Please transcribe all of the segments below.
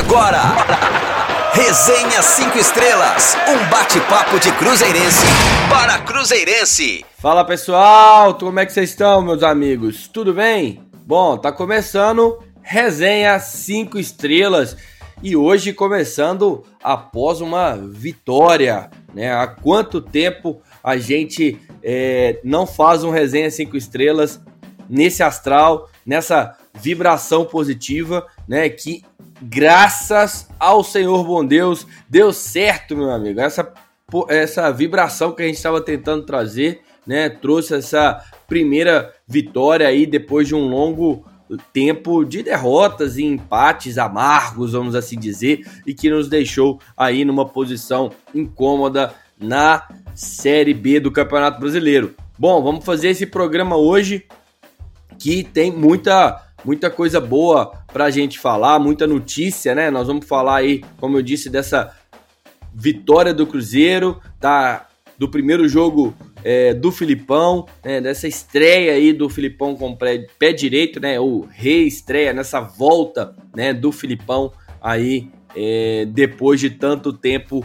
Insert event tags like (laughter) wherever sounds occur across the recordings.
Agora, Resenha 5 Estrelas, um bate-papo de Cruzeirense para Cruzeirense. Fala pessoal, como é que vocês estão, meus amigos? Tudo bem? Bom, tá começando Resenha 5 Estrelas e hoje começando após uma vitória, né? Há quanto tempo a gente é, não faz um Resenha 5 Estrelas nesse astral, nessa vibração positiva, né? Que graças ao Senhor bom Deus deu certo, meu amigo. Essa, essa vibração que a gente estava tentando trazer, né? Trouxe essa primeira vitória aí depois de um longo tempo de derrotas e empates amargos, vamos assim dizer, e que nos deixou aí numa posição incômoda na Série B do Campeonato Brasileiro. Bom, vamos fazer esse programa hoje que tem muita muita coisa boa para a gente falar, muita notícia, né? Nós vamos falar aí, como eu disse, dessa vitória do Cruzeiro, da, do primeiro jogo é, do Filipão, né? dessa estreia aí do Filipão com pé, pé direito, né? O reestreia nessa volta, né? Do Filipão aí é, depois de tanto tempo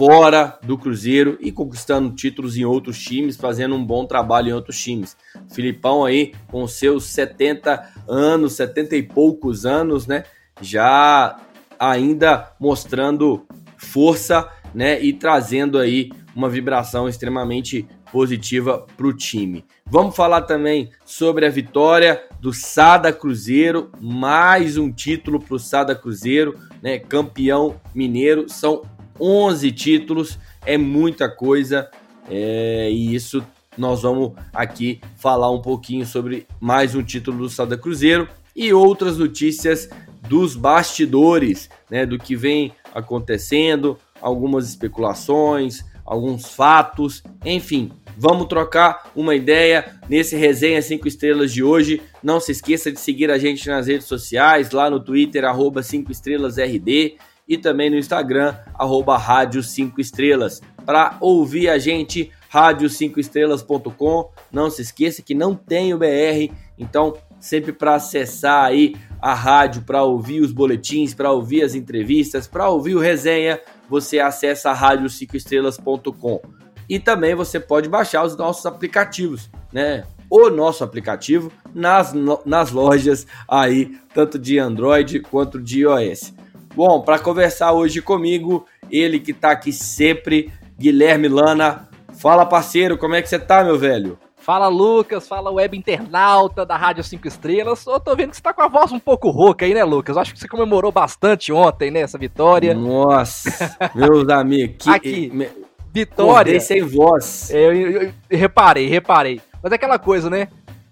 fora do Cruzeiro e conquistando títulos em outros times, fazendo um bom trabalho em outros times. Filipão aí com seus 70 anos, 70 e poucos anos, né? Já ainda mostrando força, né? E trazendo aí uma vibração extremamente positiva para o time. Vamos falar também sobre a vitória do Sada Cruzeiro, mais um título para o Sada Cruzeiro, né? Campeão mineiro. São 11 títulos, é muita coisa, é, e isso nós vamos aqui falar um pouquinho sobre mais um título do Sada Cruzeiro e outras notícias dos bastidores, né, do que vem acontecendo, algumas especulações, alguns fatos, enfim, vamos trocar uma ideia nesse resenha 5 estrelas de hoje. Não se esqueça de seguir a gente nas redes sociais, lá no Twitter, arroba 5 estrelas RD e também no Instagram, arroba Rádio 5 Estrelas. Para ouvir a gente, rádio5estrelas.com. Não se esqueça que não tem o BR, então sempre para acessar aí a rádio, para ouvir os boletins, para ouvir as entrevistas, para ouvir o resenha, você acessa rádio5estrelas.com. E também você pode baixar os nossos aplicativos, né? O nosso aplicativo nas, nas lojas aí, tanto de Android quanto de iOS. Bom, para conversar hoje comigo, ele que tá aqui sempre, Guilherme Lana. Fala, parceiro, como é que você tá, meu velho? Fala, Lucas. Fala, web internauta da Rádio 5 Estrelas. Eu tô vendo que você tá com a voz um pouco rouca aí, né, Lucas? Eu acho que você comemorou bastante ontem, né, essa vitória. Nossa, (laughs) meus amigos. Que... Aqui, me... vitória. Pô, sem voz. Eu, eu, eu, reparei, reparei. Mas é aquela coisa, né?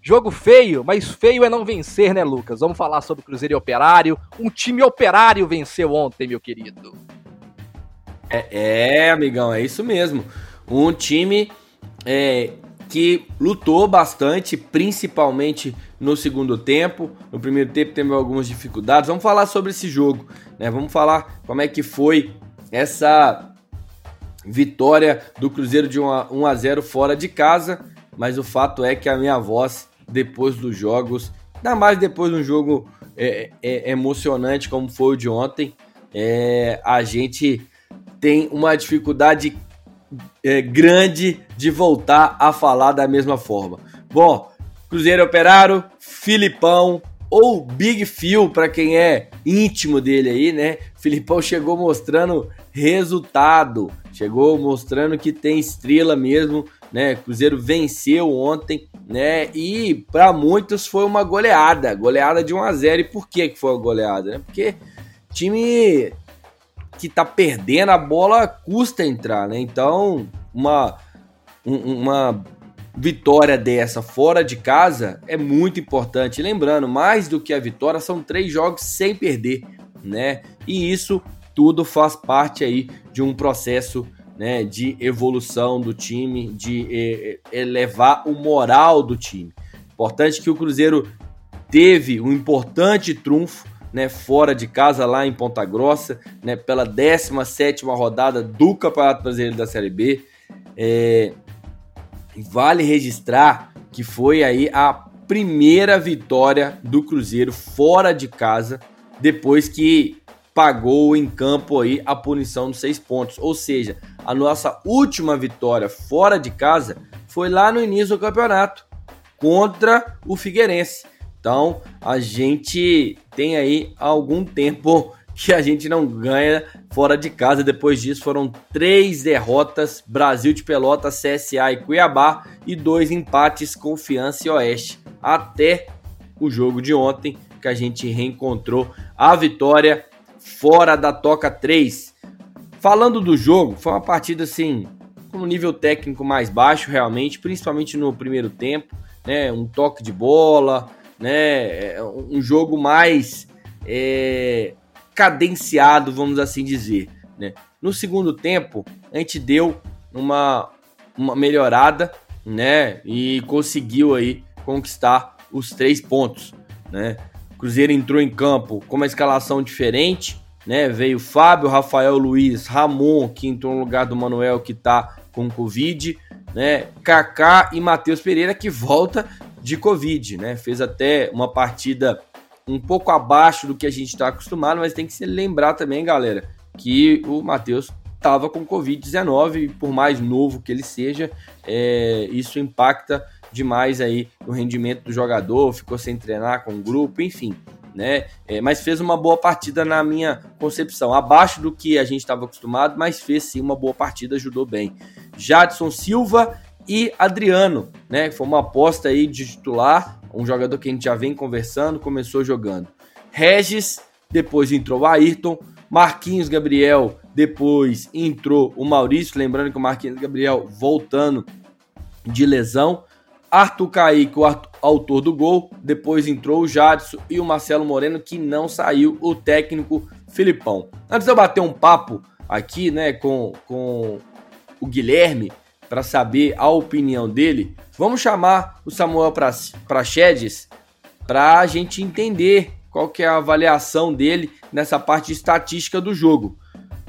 Jogo feio, mas feio é não vencer, né, Lucas? Vamos falar sobre Cruzeiro e Operário. Um time operário venceu ontem, meu querido. É, é amigão, é isso mesmo. Um time é, que lutou bastante, principalmente no segundo tempo. No primeiro tempo teve algumas dificuldades. Vamos falar sobre esse jogo, né? Vamos falar como é que foi essa vitória do Cruzeiro de 1 a 0 fora de casa. Mas o fato é que a minha voz depois dos jogos, ainda mais depois de um jogo é, é, emocionante como foi o de ontem, é, a gente tem uma dificuldade é, grande de voltar a falar da mesma forma. Bom, Cruzeiro Operário, Filipão ou Big Phil para quem é íntimo dele aí, né? Filipão chegou mostrando resultado, chegou mostrando que tem estrela mesmo né? Cruzeiro venceu ontem, né? E para muitos foi uma goleada, goleada de 1 a 0. E por que que foi uma goleada, né? Porque time que tá perdendo a bola custa entrar, né? Então, uma uma vitória dessa fora de casa é muito importante. Lembrando, mais do que a vitória, são três jogos sem perder, né? E isso tudo faz parte aí de um processo né, de evolução do time, de elevar o moral do time. Importante que o Cruzeiro teve um importante trunfo né, fora de casa lá em Ponta Grossa, né, pela 17 rodada do Campeonato Brasileiro da Série B. É, vale registrar que foi aí a primeira vitória do Cruzeiro fora de casa, depois que pagou em campo aí a punição dos seis pontos. Ou seja, a nossa última vitória fora de casa foi lá no início do campeonato contra o Figueirense. Então a gente tem aí algum tempo (laughs) que a gente não ganha fora de casa. Depois disso foram três derrotas: Brasil de Pelotas, CSA e Cuiabá, e dois empates, Confiança e Oeste. Até o jogo de ontem, que a gente reencontrou a vitória fora da Toca 3. Falando do jogo, foi uma partida assim, com um nível técnico mais baixo, realmente, principalmente no primeiro tempo, né? Um toque de bola, né? É, um jogo mais é, cadenciado, vamos assim dizer, né? No segundo tempo, a gente deu uma, uma melhorada, né? E conseguiu aí conquistar os três pontos, né? Cruzeiro entrou em campo com uma escalação diferente, né? Veio Fábio, Rafael Luiz, Ramon, que entrou no lugar do Manuel, que tá com Covid, né? Kaká e Matheus Pereira, que volta de Covid, né? Fez até uma partida um pouco abaixo do que a gente está acostumado, mas tem que se lembrar também, galera, que o Matheus estava com Covid-19, por mais novo que ele seja, é, isso impacta demais aí no rendimento do jogador, ficou sem treinar com o grupo, enfim, né? É, mas fez uma boa partida na minha concepção, abaixo do que a gente estava acostumado, mas fez sim uma boa partida, ajudou bem. Jadson Silva e Adriano, né? Foi uma aposta aí de titular, um jogador que a gente já vem conversando, começou jogando. Regis, depois entrou o Ayrton, Marquinhos Gabriel, depois entrou o Maurício, lembrando que o Marquinhos Gabriel voltando de lesão. Arthur Kaique, o autor do gol, depois entrou o Jadson e o Marcelo Moreno, que não saiu, o técnico Filipão. Antes de eu bater um papo aqui, né, com, com o Guilherme, para saber a opinião dele, vamos chamar o Samuel Prachedes para a gente entender qual que é a avaliação dele nessa parte estatística do jogo.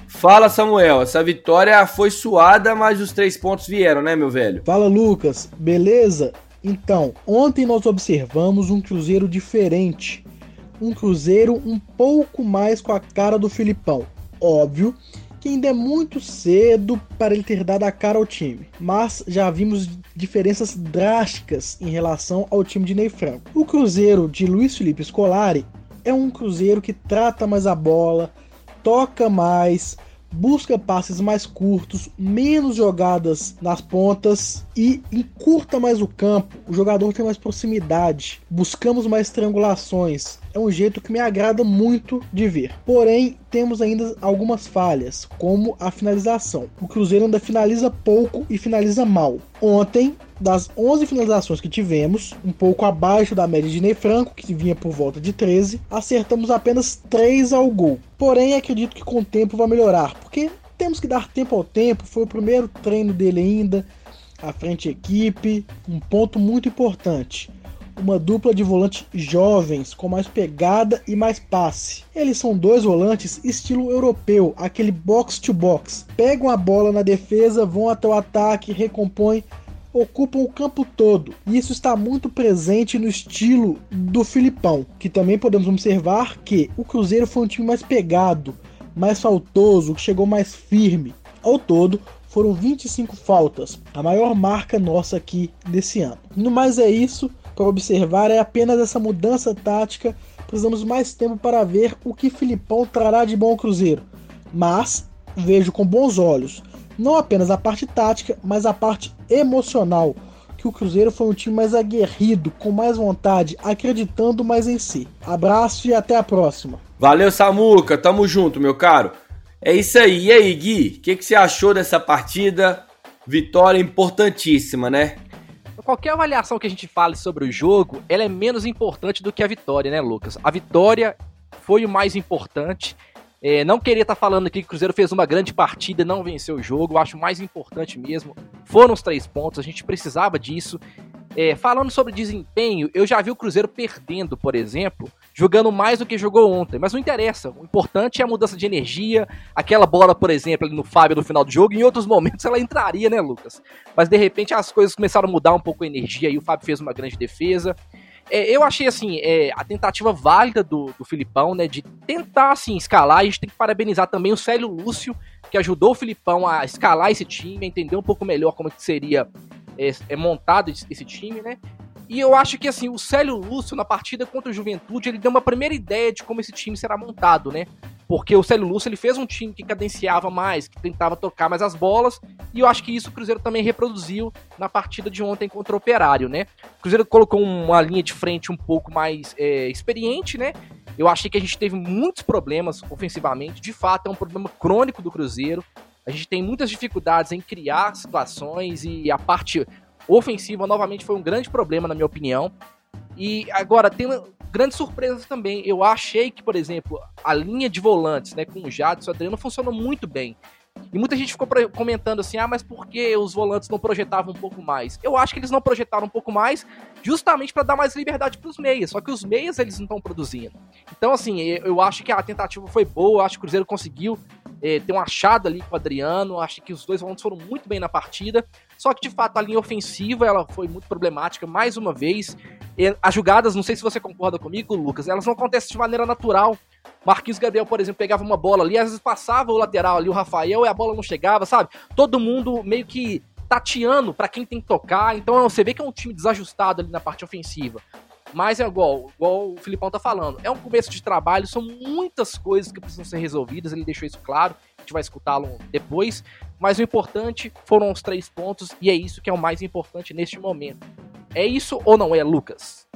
Fala, Samuel. Essa vitória foi suada, mas os três pontos vieram, né, meu velho? Fala, Lucas. Beleza? Então, ontem nós observamos um Cruzeiro diferente. Um Cruzeiro um pouco mais com a cara do Filipão. Óbvio que ainda é muito cedo para ele ter dado a cara ao time, mas já vimos diferenças drásticas em relação ao time de Ney Franco. O Cruzeiro de Luiz Felipe Scolari é um Cruzeiro que trata mais a bola, toca mais, busca passes mais curtos, menos jogadas nas pontas e encurta mais o campo. O jogador tem mais proximidade, buscamos mais triangulações. É um jeito que me agrada muito de ver. Porém, temos ainda algumas falhas, como a finalização. O Cruzeiro ainda finaliza pouco e finaliza mal. Ontem, das 11 finalizações que tivemos, um pouco abaixo da média de Ney Franco, que vinha por volta de 13, acertamos apenas 3 ao gol. Porém, acredito que com o tempo vai melhorar, porque temos que dar tempo ao tempo. Foi o primeiro treino dele ainda, à frente equipe, um ponto muito importante uma dupla de volantes jovens com mais pegada e mais passe. Eles são dois volantes estilo europeu, aquele box to box. Pegam a bola na defesa, vão até o ataque, recompõem, ocupam o campo todo. E isso está muito presente no estilo do Filipão, que também podemos observar que o Cruzeiro foi um time mais pegado, mais faltoso, que chegou mais firme. Ao todo, foram 25 faltas, a maior marca nossa aqui desse ano. No mais é isso para observar é apenas essa mudança tática. Precisamos mais tempo para ver o que Filipão trará de bom ao Cruzeiro. Mas vejo com bons olhos não apenas a parte tática, mas a parte emocional. Que o Cruzeiro foi um time mais aguerrido, com mais vontade, acreditando mais em si. Abraço e até a próxima. Valeu, Samuca. Tamo junto, meu caro. É isso aí. E aí, Gui? O que, que você achou dessa partida? Vitória importantíssima, né? qualquer avaliação que a gente fale sobre o jogo, ela é menos importante do que a vitória, né, Lucas? A vitória foi o mais importante. É, não queria estar tá falando aqui que o Cruzeiro fez uma grande partida, não venceu o jogo. Eu acho mais importante mesmo. Foram os três pontos, a gente precisava disso. É, falando sobre desempenho, eu já vi o Cruzeiro perdendo, por exemplo, jogando mais do que jogou ontem. Mas não interessa. O importante é a mudança de energia. Aquela bola, por exemplo, ali no Fábio no final do jogo, em outros momentos ela entraria, né, Lucas? Mas de repente as coisas começaram a mudar um pouco a energia e o Fábio fez uma grande defesa. É, eu achei, assim, é, a tentativa válida do, do Filipão, né, de tentar, assim, escalar. A gente tem que parabenizar também o Célio Lúcio, que ajudou o Filipão a escalar esse time, a entender um pouco melhor como é que seria é, é montado esse time, né? E eu acho que assim, o Célio Lúcio, na partida contra o Juventude, ele deu uma primeira ideia de como esse time será montado, né? Porque o Célio Lúcio ele fez um time que cadenciava mais, que tentava tocar mais as bolas, e eu acho que isso o Cruzeiro também reproduziu na partida de ontem contra o Operário, né? O Cruzeiro colocou uma linha de frente um pouco mais é, experiente, né? Eu achei que a gente teve muitos problemas ofensivamente, de fato é um problema crônico do Cruzeiro. A gente tem muitas dificuldades em criar situações e a parte ofensiva novamente foi um grande problema, na minha opinião. E agora, tem grandes surpresas também. Eu achei que, por exemplo, a linha de volantes, né, com o Jadson e o Adriano funcionou muito bem. E muita gente ficou comentando assim: ah, mas por que os volantes não projetavam um pouco mais? Eu acho que eles não projetaram um pouco mais justamente para dar mais liberdade para os meias. Só que os meias eles não estão produzindo. Então, assim, eu acho que a tentativa foi boa. Acho que o Cruzeiro conseguiu é, ter um achado ali com o Adriano. Acho que os dois volantes foram muito bem na partida. Só que, de fato, a linha ofensiva ela foi muito problemática, mais uma vez. As jogadas, não sei se você concorda comigo, Lucas, elas não acontecem de maneira natural. Marquinhos Gabriel, por exemplo, pegava uma bola ali, às vezes passava o lateral ali, o Rafael, e a bola não chegava, sabe? Todo mundo meio que tateando para quem tem que tocar. Então você vê que é um time desajustado ali na parte ofensiva. Mas é igual, igual o Filipão tá falando. É um começo de trabalho, são muitas coisas que precisam ser resolvidas, ele deixou isso claro, a gente vai escutá-lo depois. Mas o importante foram os três pontos, e é isso que é o mais importante neste momento. É isso ou não é, Lucas?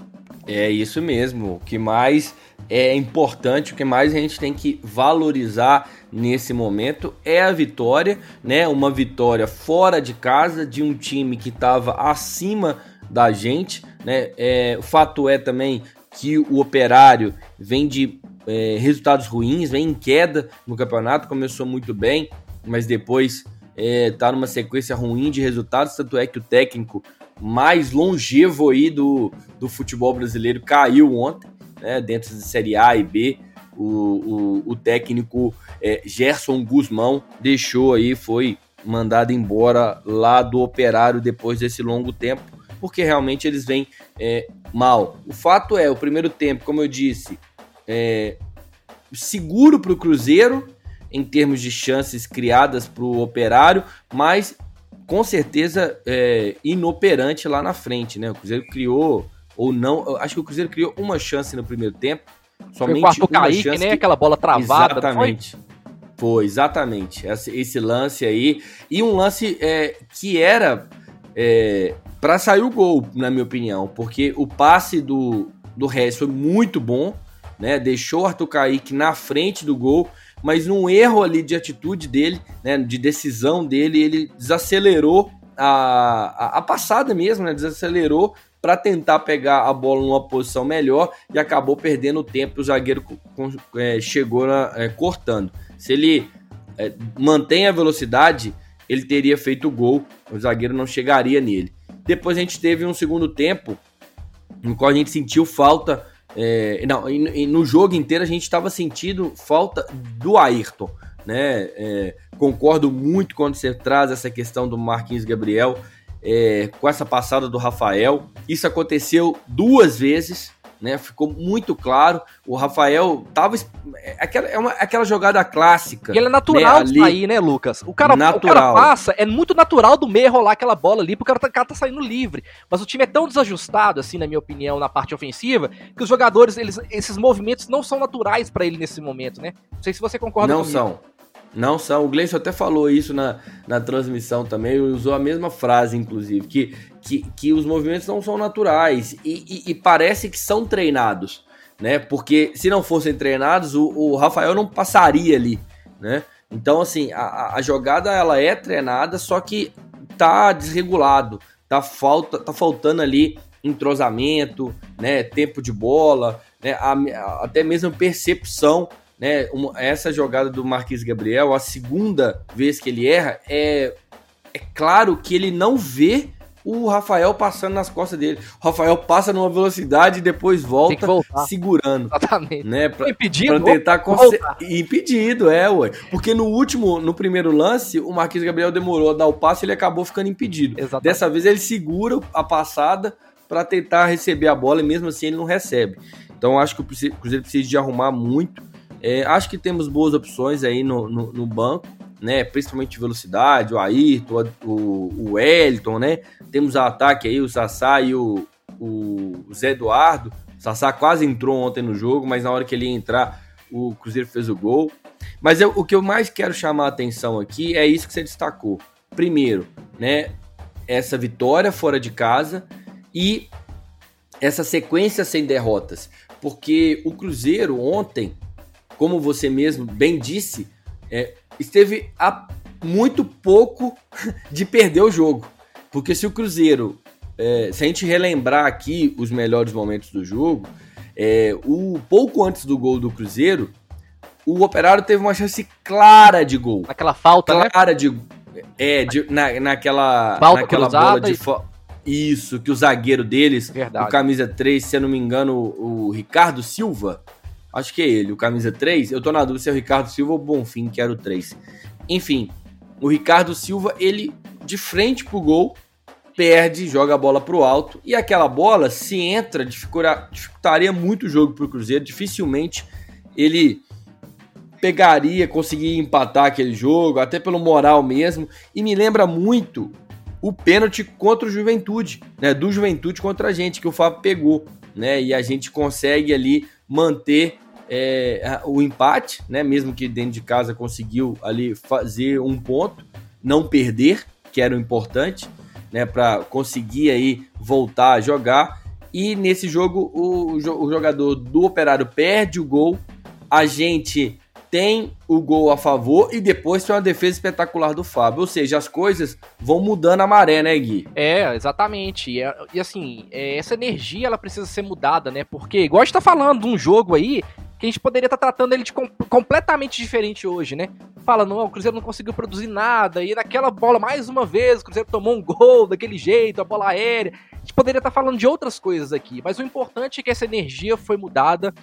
É isso mesmo. O que mais é importante, o que mais a gente tem que valorizar nesse momento é a vitória, né? Uma vitória fora de casa de um time que estava acima da gente, né? É, o fato é também que o Operário vem de é, resultados ruins, vem em queda no campeonato, começou muito bem, mas depois está é, numa sequência ruim de resultados, tanto é que o técnico mais longevo aí do, do futebol brasileiro caiu ontem, né, dentro de Série A e B, o, o, o técnico é, Gerson Guzmão deixou aí, foi mandado embora lá do Operário depois desse longo tempo porque realmente eles vêm é, mal. O fato é, o primeiro tempo, como eu disse, é, seguro para o Cruzeiro em termos de chances criadas para o Operário, mas com certeza é, inoperante lá na frente, né? O Cruzeiro criou ou não, acho que o Cruzeiro criou uma chance no primeiro tempo, somente foi o uma Kaique, chance. né? Que... Aquela bola travada, exatamente. Foi? foi? exatamente esse, lance aí e um lance é, que era é, para sair o gol, na minha opinião, porque o passe do, do Regis foi muito bom, né? Deixou o Arthur Kaique na frente do gol, mas num erro ali de atitude dele, né? De decisão dele, ele desacelerou a, a, a passada mesmo, né? Desacelerou para tentar pegar a bola numa posição melhor e acabou perdendo o tempo. O zagueiro é, chegou na, é, cortando. Se ele é, mantém a velocidade, ele teria feito o gol, o zagueiro não chegaria nele. Depois a gente teve um segundo tempo no qual a gente sentiu falta. É, não, e, e no jogo inteiro a gente estava sentindo falta do Ayrton. Né? É, concordo muito quando você traz essa questão do Marquinhos Gabriel é, com essa passada do Rafael. Isso aconteceu duas vezes né? Ficou muito claro. O Rafael tava. É aquela, é uma, aquela jogada clássica. E ele é natural né? Ali, sair, né, Lucas? O cara, natural. o cara passa, é muito natural do meio rolar aquela bola ali, porque o cara, tá, o cara tá saindo livre. Mas o time é tão desajustado, assim, na minha opinião, na parte ofensiva, que os jogadores, eles, esses movimentos não são naturais para ele nesse momento, né? Não sei se você concorda não comigo. Não são. Não são. O Gleison até falou isso na, na transmissão também, usou a mesma frase, inclusive, que, que, que os movimentos não são naturais e, e, e parece que são treinados, né? Porque se não fossem treinados, o, o Rafael não passaria ali, né? Então, assim, a, a jogada ela é treinada, só que tá desregulado, tá, falta, tá faltando ali entrosamento, né? Tempo de bola, né? A, até mesmo percepção né, uma, essa jogada do Marquis Gabriel, a segunda vez que ele erra, é, é claro que ele não vê o Rafael passando nas costas dele. O Rafael passa numa velocidade e depois volta segurando. Exatamente. Né, pra, impedido. Pra tentar conser... Impedido, é, ué. Porque no último, no primeiro lance, o Marquinhos Gabriel demorou a dar o passe e ele acabou ficando impedido. Exatamente. Dessa vez ele segura a passada, para tentar receber a bola e mesmo assim ele não recebe. Então acho que o Cruzeiro precisa de arrumar muito. É, acho que temos boas opções aí no, no, no banco, né? Principalmente de velocidade, o Ayrton, o, o Wellington, né? Temos ataque aí, o Sassá e o, o Zé Eduardo. O Sassá quase entrou ontem no jogo, mas na hora que ele ia entrar, o Cruzeiro fez o gol. Mas eu, o que eu mais quero chamar a atenção aqui é isso que você destacou. Primeiro, né? Essa vitória fora de casa e essa sequência sem derrotas porque o Cruzeiro ontem, como você mesmo bem disse, é, esteve a muito pouco (laughs) de perder o jogo. Porque se o Cruzeiro, é, se a gente relembrar aqui os melhores momentos do jogo, é, o pouco antes do gol do Cruzeiro, o Operário teve uma chance clara de gol. Aquela falta, né? clara né? de é, de, na, naquela, falta naquela bola de e... Isso, que o zagueiro deles, Verdade. o camisa 3, se eu não me engano, o, o Ricardo Silva, acho que é ele, o camisa 3, eu tô na dúvida se é o Ricardo Silva ou o Bonfim, que era o 3. Enfim, o Ricardo Silva, ele de frente pro gol, perde, joga a bola pro alto, e aquela bola, se entra, dificultaria muito o jogo pro Cruzeiro, dificilmente ele pegaria, conseguiria empatar aquele jogo, até pelo moral mesmo, e me lembra muito o pênalti contra o Juventude, né? Do Juventude contra a gente, que o Fábio pegou, né? E a gente consegue ali manter é, o empate, né? Mesmo que dentro de casa conseguiu ali fazer um ponto, não perder, que era o importante, né? Para conseguir aí voltar a jogar. E nesse jogo o, o jogador do Operário perde o gol, a gente tem o gol a favor e depois tem uma defesa espetacular do Fábio. Ou seja, as coisas vão mudando a maré, né, Gui? É, exatamente. E, e assim, é, essa energia ela precisa ser mudada, né? Porque, igual a gente tá falando de um jogo aí, que a gente poderia estar tá tratando ele de com, completamente diferente hoje, né? Fala, não, o Cruzeiro não conseguiu produzir nada, e naquela bola, mais uma vez, o Cruzeiro tomou um gol daquele jeito, a bola aérea. A gente poderia estar tá falando de outras coisas aqui, mas o importante é que essa energia foi mudada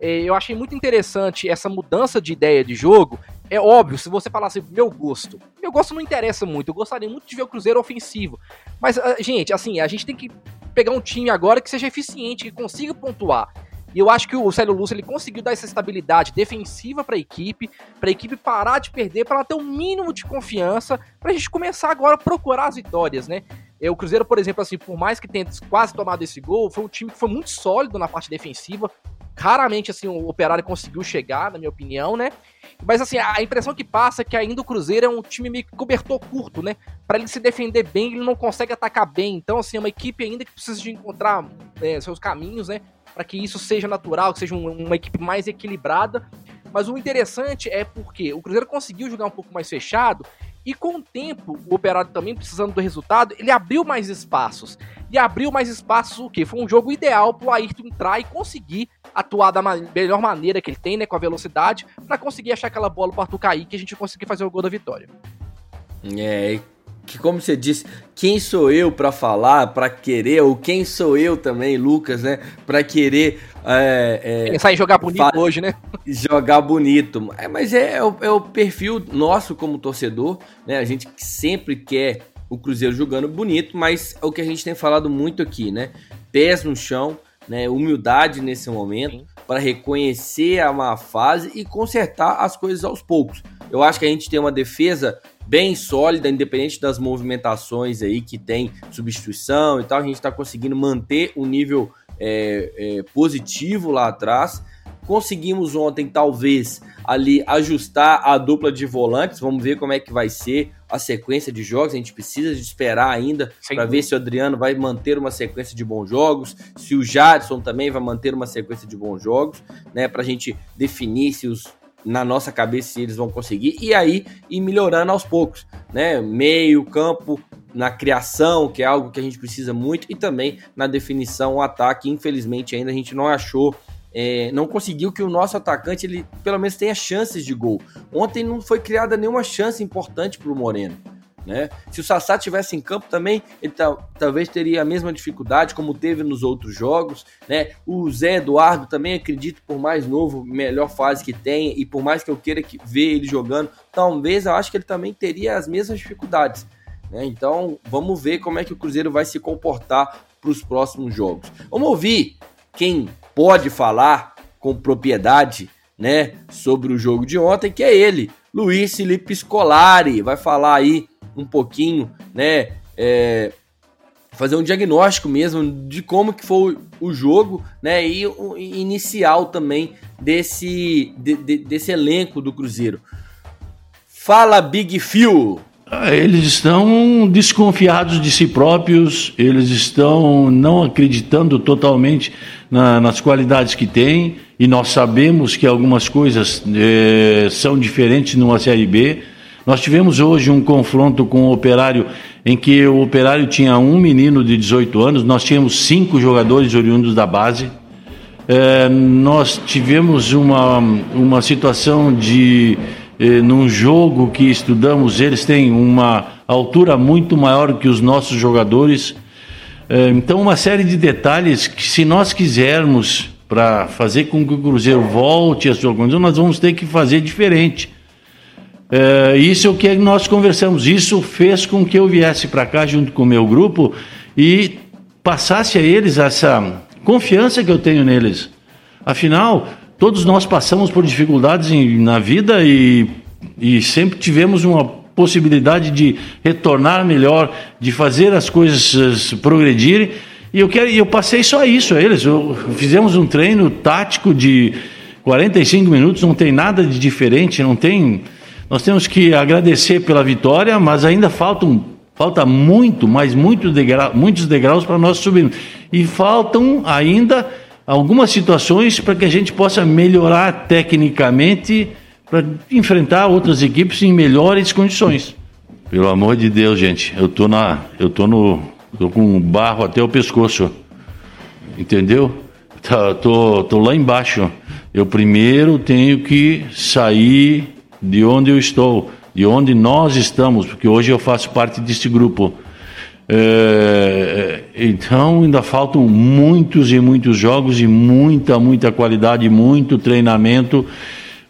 é, eu achei muito interessante essa mudança de ideia de jogo. É óbvio, se você falar assim, meu gosto, meu gosto não interessa muito, eu gostaria muito de ver o Cruzeiro ofensivo. Mas, ah, gente, assim, a gente tem que pegar um time agora que seja eficiente, que consiga pontuar. E eu acho que o Célio Lúcio ele conseguiu dar essa estabilidade defensiva para a equipe, para a equipe parar de perder, para ela ter um mínimo de confiança, para a gente começar agora a procurar as vitórias, né? O Cruzeiro, por exemplo, assim, por mais que tenha quase tomado esse gol, foi um time que foi muito sólido na parte defensiva, Raramente, assim, o Operário conseguiu chegar, na minha opinião, né? Mas, assim, a impressão que passa é que ainda o Cruzeiro é um time meio que cobertor curto, né? Para ele se defender bem, ele não consegue atacar bem. Então, assim, é uma equipe ainda que precisa de encontrar é, seus caminhos, né? Para que isso seja natural, que seja um, uma equipe mais equilibrada. Mas o interessante é porque o Cruzeiro conseguiu jogar um pouco mais fechado e com o tempo, o Operário também precisando do resultado, ele abriu mais espaços. E abriu mais espaços o quê? Foi um jogo ideal pro Ayrton entrar e conseguir atuar da melhor maneira que ele tem, né, com a velocidade, para conseguir achar aquela bola pro Arthur cair que a gente conseguir fazer o gol da vitória. É, que como você disse, quem sou eu para falar, para querer, ou quem sou eu também, Lucas, né, para querer é, é, pensar em jogar bonito hoje, né? Jogar bonito, é, mas é, é, o, é o perfil nosso como torcedor, né? A gente sempre quer o Cruzeiro jogando bonito, mas é o que a gente tem falado muito aqui, né? Pés no chão, né? Humildade nesse momento para reconhecer a má fase e consertar as coisas aos poucos. Eu acho que a gente tem uma defesa bem sólida, independente das movimentações aí que tem substituição e tal. A gente está conseguindo manter um nível é, é, positivo lá atrás. Conseguimos ontem, talvez, ali ajustar a dupla de volantes. Vamos ver como é que vai ser a sequência de jogos. A gente precisa de esperar ainda para ver se o Adriano vai manter uma sequência de bons jogos, se o Jadson também vai manter uma sequência de bons jogos, né? Para a gente definir se os na nossa cabeça se eles vão conseguir e aí ir melhorando aos poucos, né? Meio campo na criação, que é algo que a gente precisa muito, e também na definição, o ataque. Infelizmente, ainda a gente não achou, é, não conseguiu que o nosso atacante ele pelo menos tenha chances de gol. Ontem não foi criada nenhuma chance importante para o Moreno. Né? Se o Sassá tivesse em campo também, ele talvez teria a mesma dificuldade como teve nos outros jogos, né? O Zé Eduardo também acredito por mais novo, melhor fase que tem e por mais que eu queira que ver ele jogando, talvez eu acho que ele também teria as mesmas dificuldades. Né? Então vamos ver como é que o Cruzeiro vai se comportar para os próximos jogos. Vamos ouvir quem pode falar com propriedade, né, sobre o jogo de ontem, que é ele, Luiz Felipe Scolari, vai falar aí um pouquinho, né, é, fazer um diagnóstico mesmo de como que foi o jogo, né, e o inicial também desse, de, de, desse elenco do Cruzeiro. Fala Big Phil! Ah, eles estão desconfiados de si próprios, eles estão não acreditando totalmente na, nas qualidades que têm, e nós sabemos que algumas coisas é, são diferentes numa Série B. Nós tivemos hoje um confronto com o Operário, em que o Operário tinha um menino de 18 anos, nós tínhamos cinco jogadores oriundos da base. É, nós tivemos uma, uma situação de eh, num jogo que estudamos, eles têm uma altura muito maior que os nossos jogadores. Eh, então, uma série de detalhes que, se nós quisermos para fazer com que o Cruzeiro volte à sua condição, nós vamos ter que fazer diferente. É, isso é o que nós conversamos. Isso fez com que eu viesse para cá junto com o meu grupo e passasse a eles essa confiança que eu tenho neles. Afinal, todos nós passamos por dificuldades em, na vida e, e sempre tivemos uma possibilidade de retornar melhor, de fazer as coisas progredirem. E eu, quero, eu passei só isso a eles. Eu, fizemos um treino tático de 45 minutos, não tem nada de diferente, não tem. Nós temos que agradecer pela vitória, mas ainda faltam, falta muito, mas muito degrau, muitos degraus para nós subirmos. E faltam ainda algumas situações para que a gente possa melhorar tecnicamente para enfrentar outras equipes em melhores condições. Pelo amor de Deus, gente, eu tô na, eu tô no, tô com barro até o pescoço, entendeu? Tá, tô, tô lá embaixo. Eu primeiro tenho que sair de onde eu estou, de onde nós estamos, porque hoje eu faço parte desse grupo. É, então ainda faltam muitos e muitos jogos e muita, muita qualidade, muito treinamento,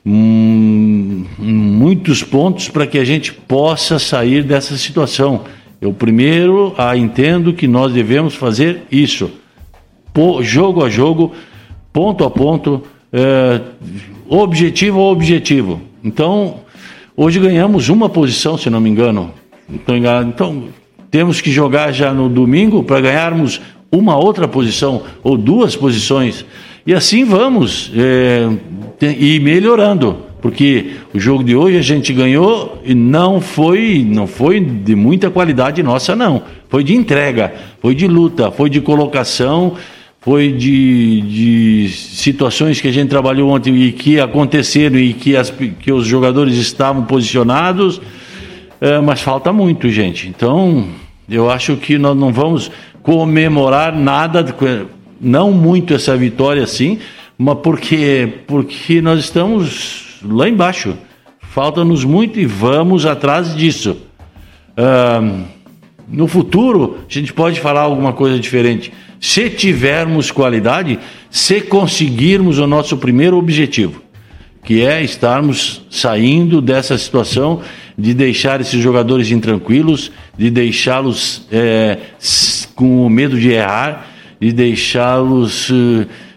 hum, muitos pontos para que a gente possa sair dessa situação. Eu primeiro ah, entendo que nós devemos fazer isso, jogo a jogo, ponto a ponto, é, objetivo a objetivo. Então, hoje ganhamos uma posição, se não me engano. Então, temos que jogar já no domingo para ganharmos uma outra posição ou duas posições. E assim vamos é, ir melhorando, porque o jogo de hoje a gente ganhou e não foi, não foi de muita qualidade nossa, não. Foi de entrega, foi de luta, foi de colocação, foi de, de situações que a gente trabalhou ontem e que aconteceram e que, as, que os jogadores estavam posicionados é, mas falta muito, gente. Então, eu acho que nós não vamos comemorar nada, não muito essa vitória assim, mas porque, porque nós estamos lá embaixo. Falta-nos muito e vamos atrás disso. Uh, no futuro, a gente pode falar alguma coisa diferente. Se tivermos qualidade, se conseguirmos o nosso primeiro objetivo, que é estarmos saindo dessa situação de deixar esses jogadores intranquilos, de deixá-los é, com medo de errar, de deixá-los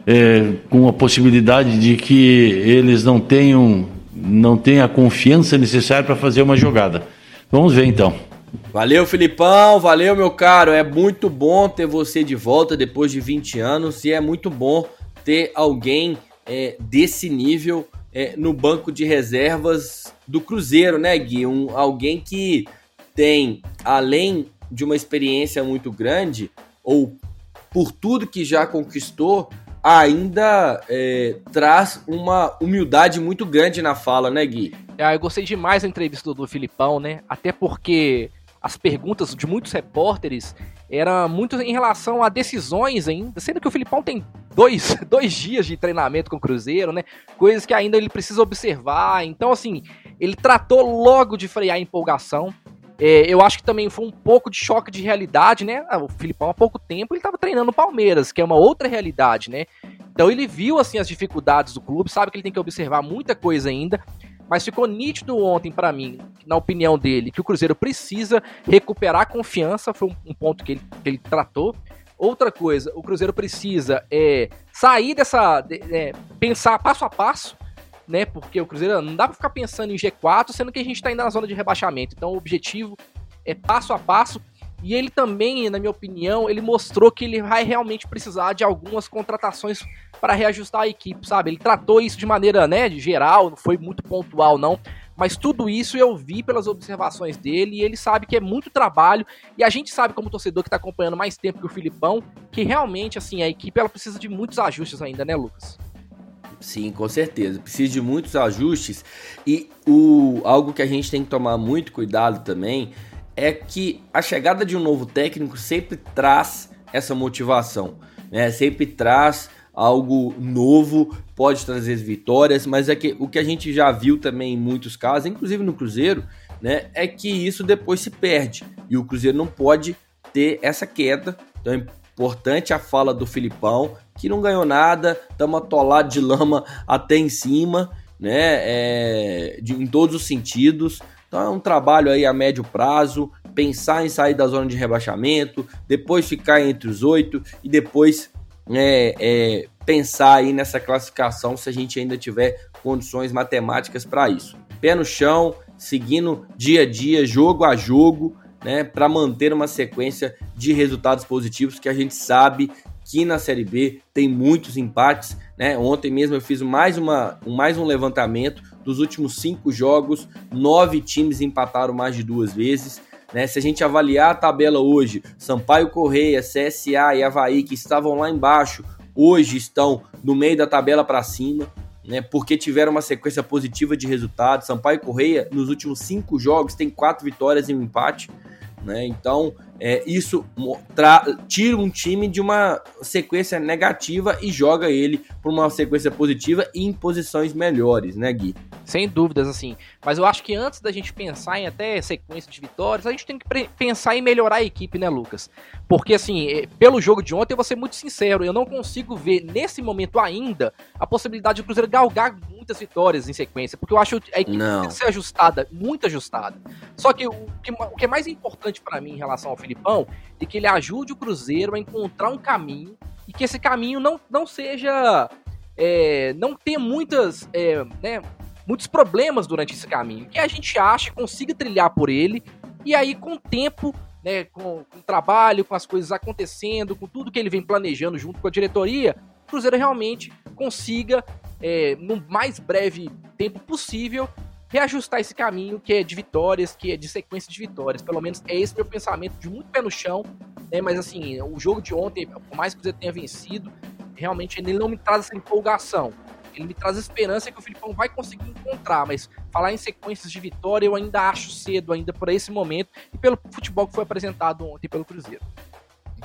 é, com a possibilidade de que eles não tenham, não tenham a confiança necessária para fazer uma jogada. Vamos ver então. Valeu, Filipão, valeu, meu caro. É muito bom ter você de volta depois de 20 anos e é muito bom ter alguém é, desse nível é, no banco de reservas do Cruzeiro, né, Gui? Um, alguém que tem, além de uma experiência muito grande, ou por tudo que já conquistou, ainda é, traz uma humildade muito grande na fala, né, Gui? Ah, eu gostei demais da entrevista do, do Filipão, né? Até porque as perguntas de muitos repórteres eram muito em relação a decisões ainda, sendo que o Filipão tem dois, (laughs) dois dias de treinamento com o Cruzeiro, né? Coisas que ainda ele precisa observar. Então, assim, ele tratou logo de frear a empolgação. É, eu acho que também foi um pouco de choque de realidade, né? Ah, o Filipão há pouco tempo ele estava treinando o Palmeiras, que é uma outra realidade, né? Então ele viu assim as dificuldades do clube, sabe que ele tem que observar muita coisa ainda. Mas ficou nítido ontem para mim, na opinião dele, que o Cruzeiro precisa recuperar a confiança, foi um, ponto que ele, que ele tratou. Outra coisa, o Cruzeiro precisa é, sair dessa. De, é, pensar passo a passo, né? Porque o Cruzeiro não dá pra ficar pensando em G4, sendo que a gente tá ainda na zona de rebaixamento. Então o objetivo é passo a passo. E ele também, na minha opinião, ele mostrou que ele vai realmente precisar de algumas contratações para reajustar a equipe, sabe? Ele tratou isso de maneira, né, geral, não foi muito pontual, não. Mas tudo isso eu vi pelas observações dele e ele sabe que é muito trabalho. E a gente sabe, como torcedor que está acompanhando mais tempo que o Filipão, que realmente, assim, a equipe ela precisa de muitos ajustes ainda, né, Lucas? Sim, com certeza. Precisa de muitos ajustes. E o, algo que a gente tem que tomar muito cuidado também é que a chegada de um novo técnico sempre traz essa motivação, né? Sempre traz algo novo, pode trazer vitórias, mas é que o que a gente já viu também em muitos casos, inclusive no Cruzeiro, né, é que isso depois se perde e o Cruzeiro não pode ter essa queda. Então é importante a fala do Filipão, que não ganhou nada, estamos atolados de lama até em cima, né, é, de, em todos os sentidos. Então é um trabalho aí a médio prazo, pensar em sair da zona de rebaixamento, depois ficar entre os oito e depois é, é, pensar aí nessa classificação se a gente ainda tiver condições matemáticas para isso. Pé no chão, seguindo dia a dia, jogo a jogo, né, para manter uma sequência de resultados positivos que a gente sabe que na Série B tem muitos empates. Né? Ontem mesmo eu fiz mais, uma, mais um levantamento dos últimos cinco jogos, nove times empataram mais de duas vezes. Né? Se a gente avaliar a tabela hoje, Sampaio Correia, CSA e Havaí, que estavam lá embaixo, hoje estão no meio da tabela para cima, né? porque tiveram uma sequência positiva de resultados. Sampaio Correia, nos últimos cinco jogos, tem quatro vitórias e um empate. Né? Então, é, isso tira um time de uma sequência negativa e joga ele para uma sequência positiva e em posições melhores, né, Gui? Sem dúvidas, assim. Mas eu acho que antes da gente pensar em até sequência de vitórias, a gente tem que pensar em melhorar a equipe, né, Lucas? Porque, assim, é, pelo jogo de ontem, eu vou ser muito sincero, eu não consigo ver nesse momento ainda a possibilidade do Cruzeiro galgar muitas vitórias em sequência, porque eu acho a equipe não. tem que ser ajustada, muito ajustada. Só que o que, o que é mais importante para mim em relação ao Filipão é que ele ajude o Cruzeiro a encontrar um caminho e que esse caminho não, não seja. É, não tenha muitas. É, né, muitos problemas durante esse caminho. Que a gente acha, consiga trilhar por ele, e aí, com o tempo, né, com, com o trabalho, com as coisas acontecendo, com tudo que ele vem planejando junto com a diretoria, o Cruzeiro realmente consiga é, no mais breve tempo possível, reajustar esse caminho que é de vitórias, que é de sequência de vitórias. Pelo menos é esse meu pensamento, de muito pé no chão. Né? Mas assim, o jogo de ontem, por mais que você tenha vencido, realmente ele não me traz essa empolgação. Ele me traz esperança que o Filipão vai conseguir encontrar, mas falar em sequências de vitória eu ainda acho cedo ainda por esse momento e pelo futebol que foi apresentado ontem pelo Cruzeiro.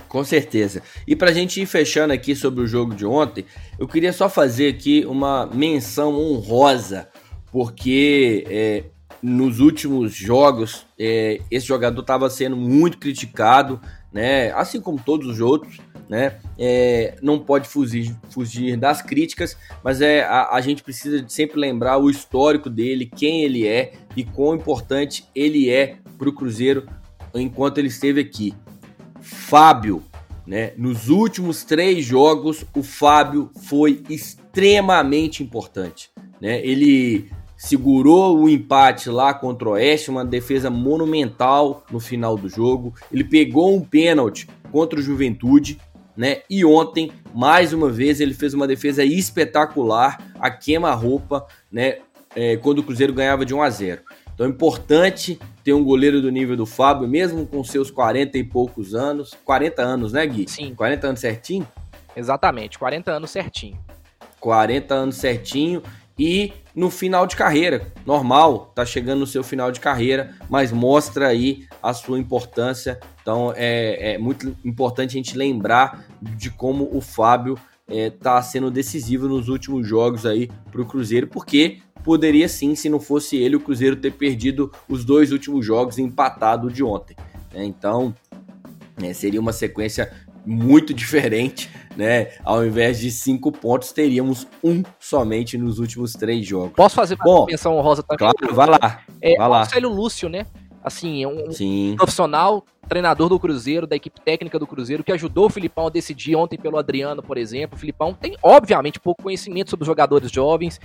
Com certeza. E para a gente ir fechando aqui sobre o jogo de ontem, eu queria só fazer aqui uma menção honrosa, porque é, nos últimos jogos é, esse jogador estava sendo muito criticado, né? Assim como todos os outros, né? É, não pode fugir, fugir das críticas, mas é a, a gente precisa sempre lembrar o histórico dele, quem ele é e quão importante ele é para o Cruzeiro enquanto ele esteve aqui. Fábio, né? Nos últimos três jogos, o Fábio foi extremamente importante, né? Ele segurou o empate lá contra o Oeste, uma defesa monumental no final do jogo. Ele pegou um pênalti contra o Juventude, né? E ontem, mais uma vez, ele fez uma defesa espetacular, a queima-roupa, né? É, quando o Cruzeiro ganhava de 1 a 0. Então é importante ter um goleiro do nível do Fábio, mesmo com seus 40 e poucos anos. 40 anos, né, Gui? Sim. 40 anos certinho? Exatamente, 40 anos certinho. 40 anos certinho e no final de carreira, normal, tá chegando no seu final de carreira, mas mostra aí a sua importância. Então é, é muito importante a gente lembrar de como o Fábio é, sendo decisivo nos últimos jogos aí para o Cruzeiro, porque poderia sim, se não fosse ele, o Cruzeiro ter perdido os dois últimos jogos empatado de ontem. Né? Então, é, seria uma sequência muito diferente, né? Ao invés de cinco pontos, teríamos um somente nos últimos três jogos. Posso fazer uma Bom, menção honrosa também? Claro, vai lá. É, vai lá. Marcelo Lúcio, né? Assim, é um Sim. profissional, treinador do Cruzeiro, da equipe técnica do Cruzeiro, que ajudou o Filipão a decidir ontem pelo Adriano, por exemplo. O Filipão tem, obviamente, pouco conhecimento sobre os jogadores jovens.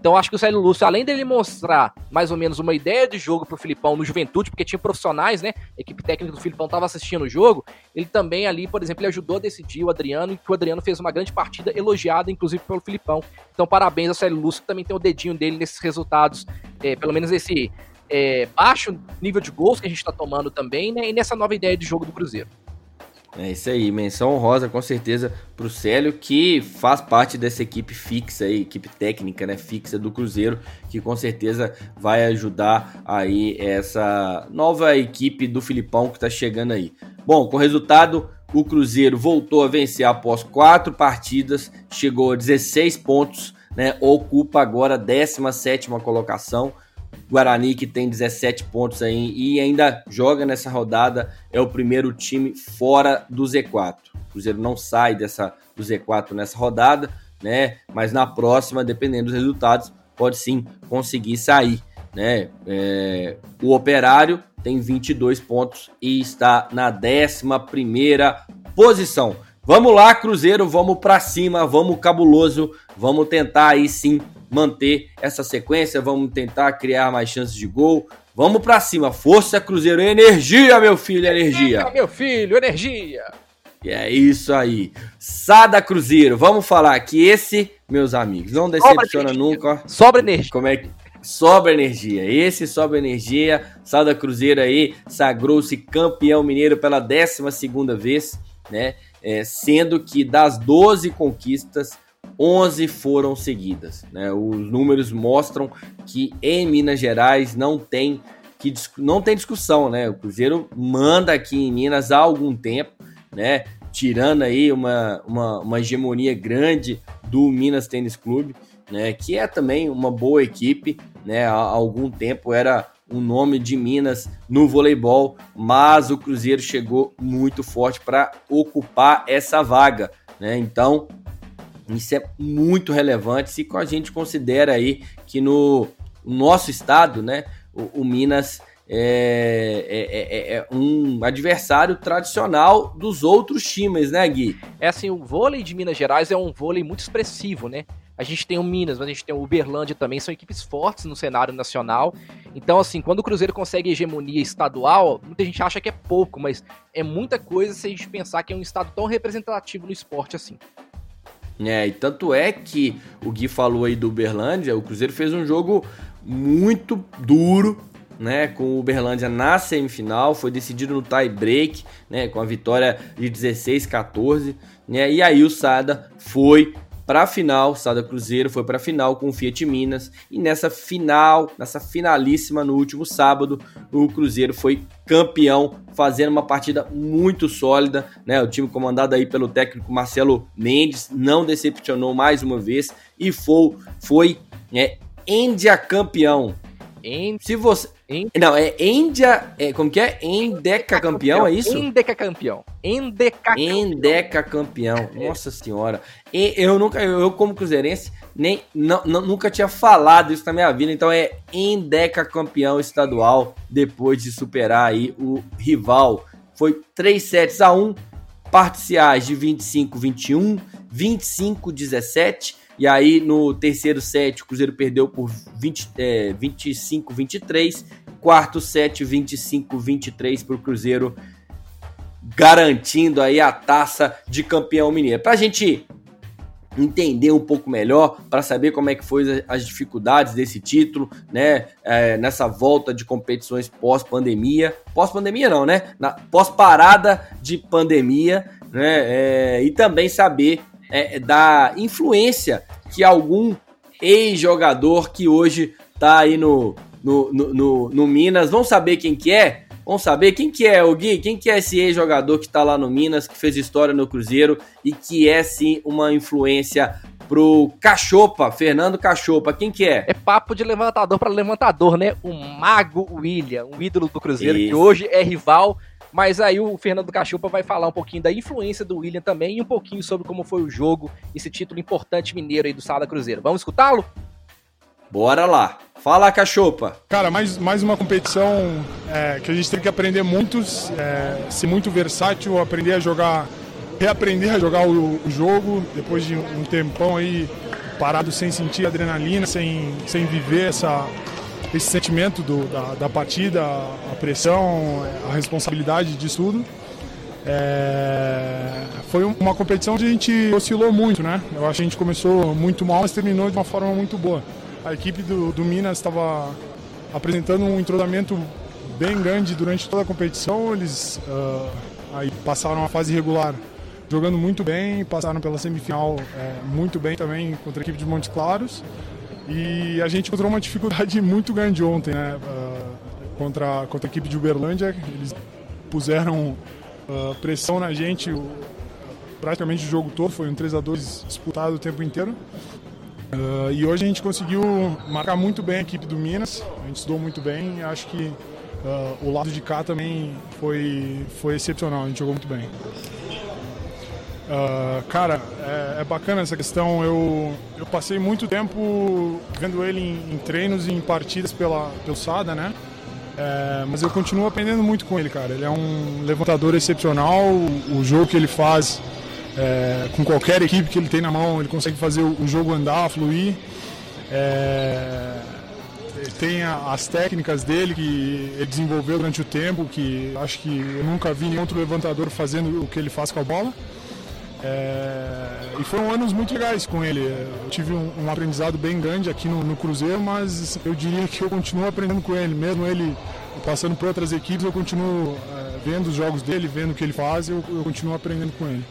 Então acho que o Célio Lúcio, além dele mostrar mais ou menos uma ideia de jogo pro Filipão no Juventude, porque tinha profissionais, né? A equipe técnica do Filipão estava assistindo o jogo, ele também ali, por exemplo, ele ajudou a decidir o Adriano, e que o Adriano fez uma grande partida, elogiada inclusive pelo Filipão. Então parabéns ao Célio Lúcio, que também tem o dedinho dele nesses resultados, é, pelo menos esse é, baixo nível de gols que a gente está tomando também, né? E nessa nova ideia de jogo do Cruzeiro. É isso aí, menção honrosa com certeza pro Célio, que faz parte dessa equipe fixa aí, equipe técnica, né, fixa do Cruzeiro, que com certeza vai ajudar aí essa nova equipe do Filipão que tá chegando aí. Bom, com o resultado, o Cruzeiro voltou a vencer após quatro partidas, chegou a 16 pontos, né, ocupa agora a 17ª colocação, Guarani, que tem 17 pontos aí e ainda joga nessa rodada, é o primeiro time fora do Z4. O Cruzeiro não sai dessa, do Z4 nessa rodada, né? Mas na próxima, dependendo dos resultados, pode sim conseguir sair. Né? É, o Operário tem 22 pontos e está na 11 posição. Vamos lá, Cruzeiro, vamos para cima, vamos cabuloso, vamos tentar aí sim manter essa sequência, vamos tentar criar mais chances de gol. Vamos para cima, força Cruzeiro, energia, meu filho, energia. Energia, meu filho, energia. E é isso aí. Sada Cruzeiro, vamos falar que esse, meus amigos, não decepciona Sobra nunca. Sobra energia. Como é que sobra energia? Esse sobra energia. Sada Cruzeiro aí sagrou-se campeão mineiro pela 12 segunda vez, né? É, sendo que das 12 conquistas, 11 foram seguidas. Né? Os números mostram que em Minas Gerais não tem, que, não tem discussão. Né? O Cruzeiro manda aqui em Minas há algum tempo, né? tirando aí uma, uma, uma hegemonia grande do Minas Tênis Clube, né? que é também uma boa equipe. Né? Há algum tempo era um nome de Minas no voleibol, mas o Cruzeiro chegou muito forte para ocupar essa vaga. Né? Então, isso é muito relevante se a gente considera aí que no nosso estado, né, o, o Minas é, é, é, é, um adversário tradicional dos outros times, né, Gui? É assim, o vôlei de Minas Gerais é um vôlei muito expressivo, né? A gente tem o Minas, mas a gente tem o Uberlândia também, são equipes fortes no cenário nacional. Então, assim, quando o Cruzeiro consegue hegemonia estadual, muita gente acha que é pouco, mas é muita coisa se a gente pensar que é um estado tão representativo no esporte assim. É, e tanto é que o Gui falou aí do Uberlândia, o Cruzeiro fez um jogo muito duro, né, com o Uberlândia na semifinal, foi decidido no tie break, né, com a vitória de 16-14, né, e aí o Sada foi para a final, Sada Cruzeiro foi para a final com o Fiat Minas e nessa final, nessa finalíssima no último sábado, o Cruzeiro foi campeão, fazendo uma partida muito sólida, né? O time comandado aí pelo técnico Marcelo Mendes não decepcionou mais uma vez e foi foi é, Índia campeão. Se você não, é Índia. É, como que é? Endeca campeão, é isso? Endeca campeão. Endeca campeão. Endeca campeão. Nossa senhora. E, eu nunca, eu, como cruzeirense, nem, não, não, nunca tinha falado isso na minha vida. Então é Endeca campeão estadual depois de superar aí o rival. Foi 3 sets a 1, parciais de 25-21, 25-17 e aí, no terceiro set, o Cruzeiro perdeu por 20, é, 25, 23. Quarto set, 25, 23 para o Cruzeiro, garantindo aí a taça de campeão mineiro. Para a gente entender um pouco melhor, para saber como é que foi as dificuldades desse título, né? É, nessa volta de competições pós-pandemia. Pós-pandemia não, né? Pós-parada de pandemia, né? É, e também saber é, da influência que algum ex-jogador que hoje tá aí no, no, no, no, no Minas, vão saber quem que é? Vamos saber quem que é o Gui, quem que é esse ex-jogador que tá lá no Minas, que fez história no Cruzeiro e que é sim uma influência pro Cachopa, Fernando Cachopa, quem que é? É papo de levantador para levantador, né? O Mago William, um ídolo do Cruzeiro Isso. que hoje é rival mas aí o Fernando Cachupa vai falar um pouquinho da influência do William também e um pouquinho sobre como foi o jogo, esse título importante mineiro aí do Sala Cruzeiro. Vamos escutá-lo? Bora lá. Fala, Cachopa. Cara, mais, mais uma competição é, que a gente tem que aprender muitos, é, ser muito versátil, aprender a jogar, reaprender a jogar o, o, jogo depois de um tempão aí parado sem sentir adrenalina, sem, sem viver essa, esse sentimento do, da, da partida, a pressão, a responsabilidade disso tudo. É, foi uma competição onde a gente oscilou muito, né? Eu acho que a gente começou muito mal, mas terminou de uma forma muito boa. A equipe do, do Minas estava apresentando um entrosamento bem grande durante toda a competição. Eles uh, aí passaram a fase regular jogando muito bem, passaram pela semifinal é, muito bem também contra a equipe de Montes Claros. E a gente encontrou uma dificuldade (laughs) muito grande ontem, né? Uh, contra, contra a equipe de Uberlândia. Eles puseram uh, pressão na gente o, praticamente o jogo todo. Foi um 3 a 2 disputado o tempo inteiro. Uh, e hoje a gente conseguiu marcar muito bem a equipe do Minas. A gente estudou muito bem. Acho que o lado de cá também foi, foi excepcional. A gente jogou muito bem. Uh, cara, é, é, bacana essa questão. Eu, eu passei muito tempo vendo ele em, em treinos e em partidas pela, pelo SADA, né? É, mas eu continuo aprendendo muito com ele, cara. Ele é um levantador excepcional. O, o jogo que ele faz é, com qualquer equipe que ele tem na mão, ele consegue fazer o, o jogo andar, fluir. É, tem a, as técnicas dele que ele desenvolveu durante o tempo, que acho que eu nunca vi nenhum outro levantador fazendo o que ele faz com a bola. É, e foram anos muito legais com ele. Eu tive um, um aprendizado bem grande aqui no, no, Cruzeiro, mas eu diria que eu continuo aprendendo com ele. Mesmo ele passando por outras equipes, eu continuo é, vendo os jogos dele, vendo o que ele faz, eu, eu continuo aprendendo com ele.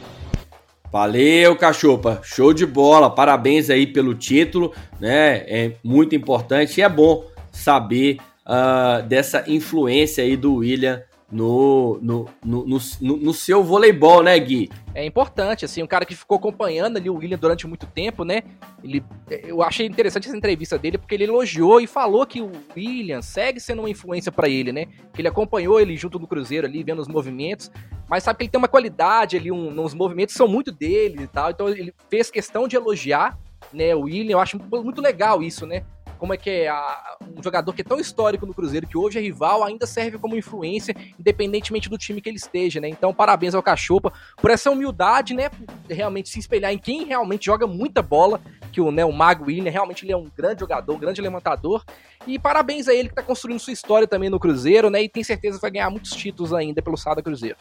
Valeu, Cachopa. Show de bola. Parabéns aí pelo título, né? É muito importante e é bom saber uh, dessa influência aí do William no, no, no, no, seu voleibol, né, Gui? É importante, assim, um cara que ficou acompanhando ali o William durante muito tempo, né? Ele, eu achei interessante essa entrevista dele porque ele elogiou e falou que o William segue sendo uma influência para ele, né? Que ele acompanhou ele junto no Cruzeiro ali, vendo os movimentos, mas sabe que ele tem uma qualidade ali, um, uns movimentos são muito dele e tal, então ele fez questão de elogiar, né, o William, eu acho muito legal isso, né? Como é que é a, um jogador que é tão histórico no Cruzeiro, que hoje é rival, ainda serve como influência, independentemente do time que ele esteja, né? Então, parabéns ao Cachopa por essa humildade, né? Realmente se espelhar em quem realmente joga muita bola, que o, né, o Mago William, realmente ele é um grande jogador, um grande levantador. E parabéns a ele que tá construindo sua história também no Cruzeiro, né? E tem certeza que vai ganhar muitos títulos ainda pelo Sada Cruzeiro.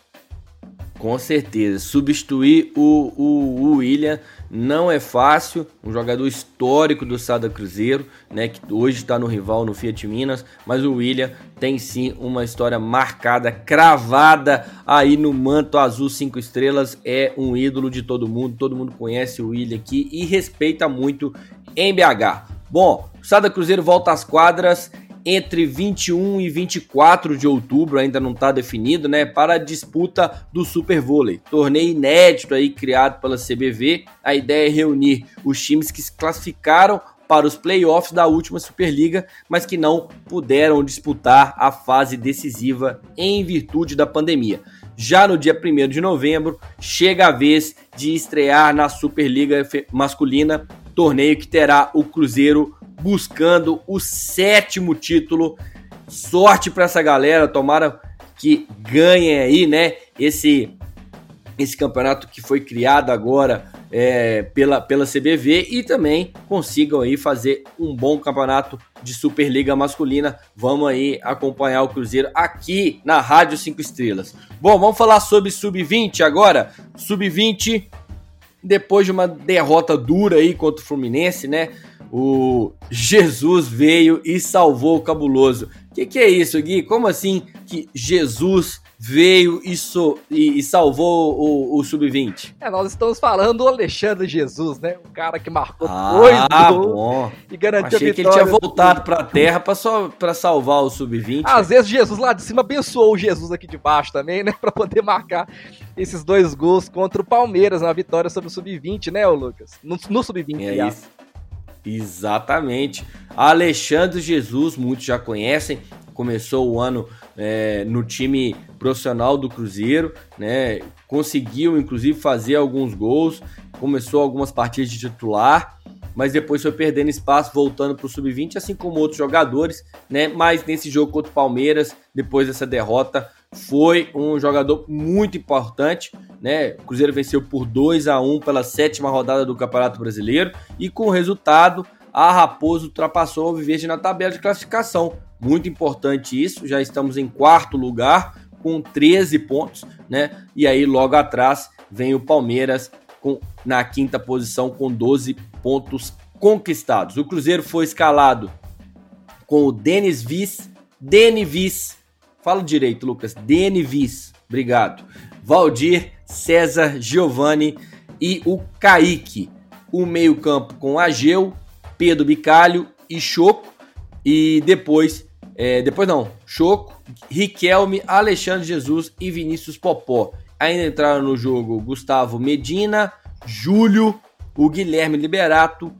Com certeza. Substituir o, o, o, William não é fácil. Um jogador histórico do Sada Cruzeiro, né? Que hoje está no rival no Fiat Minas. Mas o William tem sim uma história marcada, cravada aí no manto azul cinco estrelas. É um ídolo de todo mundo. Todo mundo conhece o William aqui e respeita muito em BH. Bom, o Sada Cruzeiro volta às quadras entre 21 e 24 de outubro, ainda não está definido, né, para a disputa do Super Vôlei. Torneio inédito aí criado pela CBV. A ideia é reunir os times que se classificaram para os playoffs da última Superliga, mas que não puderam disputar a fase decisiva em virtude da pandemia. Já no dia 1 de novembro, chega a vez de estrear na Superliga masculina, torneio que terá o Cruzeiro buscando o sétimo título. Sorte para essa galera, tomara que ganhem aí, né? Esse esse campeonato que foi criado agora é, pela, pela CBV e também consigam aí fazer um bom campeonato de Superliga masculina. Vamos aí acompanhar o Cruzeiro aqui na Rádio 5 Estrelas. Bom, vamos falar sobre Sub-20 agora. Sub-20, depois de uma derrota dura aí contra o Fluminense, né? O Jesus veio e salvou o cabuloso. O que, que, é isso, Gui? Como assim que Jesus veio e, so, e, e salvou o, o Sub-20? É, nós estamos falando do Alexandre Jesus, né? O cara que marcou ah, dois gols e garantiu Achei a vitória. que ele tinha voltado para a Terra para salvar o Sub-20. Às vezes Jesus lá de cima abençoou o Jesus aqui de baixo também, né? (laughs) Para poder marcar esses dois gols contra o Palmeiras na vitória sobre o Sub-20, né, Lucas? No, no Sub-20, é isso. Exatamente. Alexandre Jesus, muitos já conhecem, começou o ano é, no time profissional do Cruzeiro, né? Conseguiu inclusive fazer alguns gols, começou algumas partidas de titular mas depois foi perdendo espaço, voltando para o sub-20, assim como outros jogadores, né? Mas nesse jogo contra o Palmeiras, depois dessa derrota, foi um jogador muito importante, né? O Cruzeiro venceu por 2 a 1 pela sétima rodada do Campeonato Brasileiro e com o resultado a Raposo ultrapassou o Viverde na tabela de classificação. Muito importante isso, já estamos em quarto lugar com 13 pontos, né? E aí logo atrás vem o Palmeiras com, na quinta posição com 12 pontos conquistados. O Cruzeiro foi escalado com o Denis Viz, Denis Viz, fala direito, Lucas, Viz, obrigado. Valdir, César, Giovanni e o Kaique. O meio-campo com Ageu, Pedro Bicalho e Choco. E depois, é, depois não, Choco, Riquelme, Alexandre Jesus e Vinícius Popó. Ainda entraram no jogo Gustavo Medina, Júlio, o Guilherme Liberato,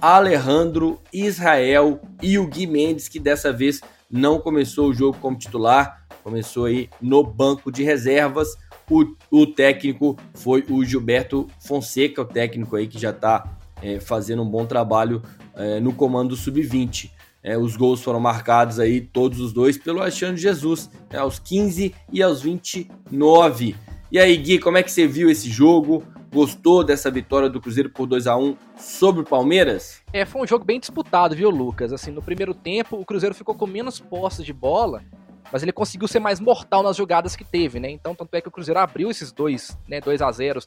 Alejandro, Israel e o Gui Mendes, que dessa vez não começou o jogo como titular, começou aí no banco de reservas. O, o técnico foi o Gilberto Fonseca, o técnico aí que já está é, fazendo um bom trabalho é, no comando do Sub-20. É, os gols foram marcados aí, todos os dois, pelo Alexandre Jesus, né, aos 15 e aos 29. E aí, Gui, como é que você viu esse jogo? Gostou dessa vitória do Cruzeiro por 2 a 1 sobre o Palmeiras? É, foi um jogo bem disputado, viu, Lucas? Assim, no primeiro tempo, o Cruzeiro ficou com menos posses de bola, mas ele conseguiu ser mais mortal nas jogadas que teve, né? Então, tanto é que o Cruzeiro abriu esses dois, né, 2 a 0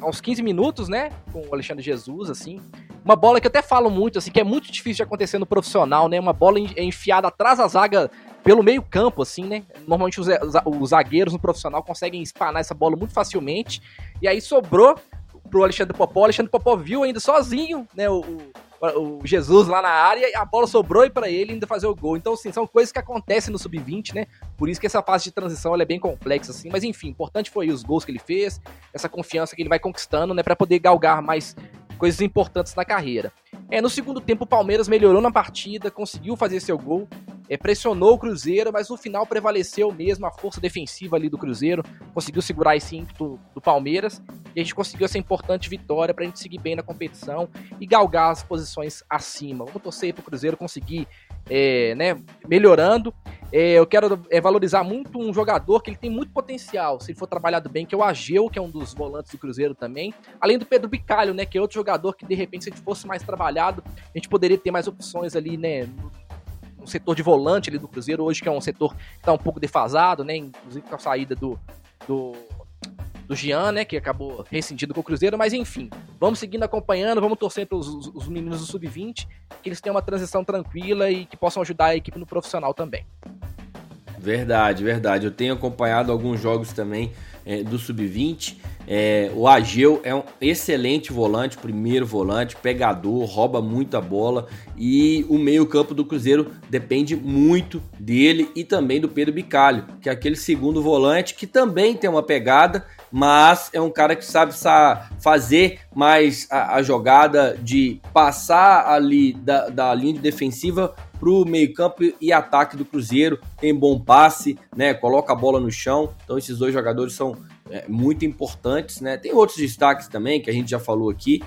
aos 15 minutos, né, com o Alexandre Jesus, assim. Uma bola que eu até falo muito, assim, que é muito difícil de acontecer no profissional, né? Uma bola enfiada atrás da zaga pelo meio campo, assim, né? Normalmente os, os zagueiros no profissional conseguem espanar essa bola muito facilmente. E aí sobrou pro Alexandre Popó. O Alexandre Popó viu ainda sozinho, né? O, o, Jesus lá na área e a bola sobrou para ele ainda fazer o gol. Então, assim, são coisas que acontecem no sub-20, né? Por isso que essa fase de transição é bem complexa, assim. Mas enfim, importante foi os gols que ele fez, essa confiança que ele vai conquistando, né? Para poder galgar mais coisas importantes na carreira. É, no segundo tempo o Palmeiras melhorou na partida, conseguiu fazer seu gol, é, pressionou o Cruzeiro, mas no final prevaleceu mesmo a força defensiva ali do Cruzeiro, conseguiu segurar esse ímpeto do Palmeiras e a gente conseguiu essa importante vitória para a gente seguir bem na competição e galgar as posições acima. Vamos torcer para o Cruzeiro conseguir é, né, melhorando. É, eu quero é, valorizar muito um jogador que ele tem muito potencial, se ele for trabalhado bem, que é o Ageu, que é um dos volantes do Cruzeiro também. Além do Pedro Bicalho, né, que é outro jogador que de repente se ele fosse mais trabalhado, a gente poderia ter mais opções ali, né, no setor de volante ali do Cruzeiro, hoje que é um setor que está um pouco defasado, né, inclusive com a saída do, do do Gian, né, que acabou rescindido com o Cruzeiro, mas enfim, vamos seguindo acompanhando, vamos torcer para os meninos do Sub-20, que eles tenham uma transição tranquila e que possam ajudar a equipe no profissional também. Verdade, verdade. Eu tenho acompanhado alguns jogos também é, do Sub-20. É, o Ageu é um excelente volante, primeiro volante, pegador, rouba muita bola e o meio-campo do Cruzeiro depende muito dele e também do Pedro Bicalho, que é aquele segundo volante que também tem uma pegada, mas é um cara que sabe fazer mais a, a jogada de passar ali da, da linha defensiva para o meio-campo e ataque do Cruzeiro. Tem bom passe, né? Coloca a bola no chão. Então, esses dois jogadores são é, muito importantes, né? Tem outros destaques também que a gente já falou aqui.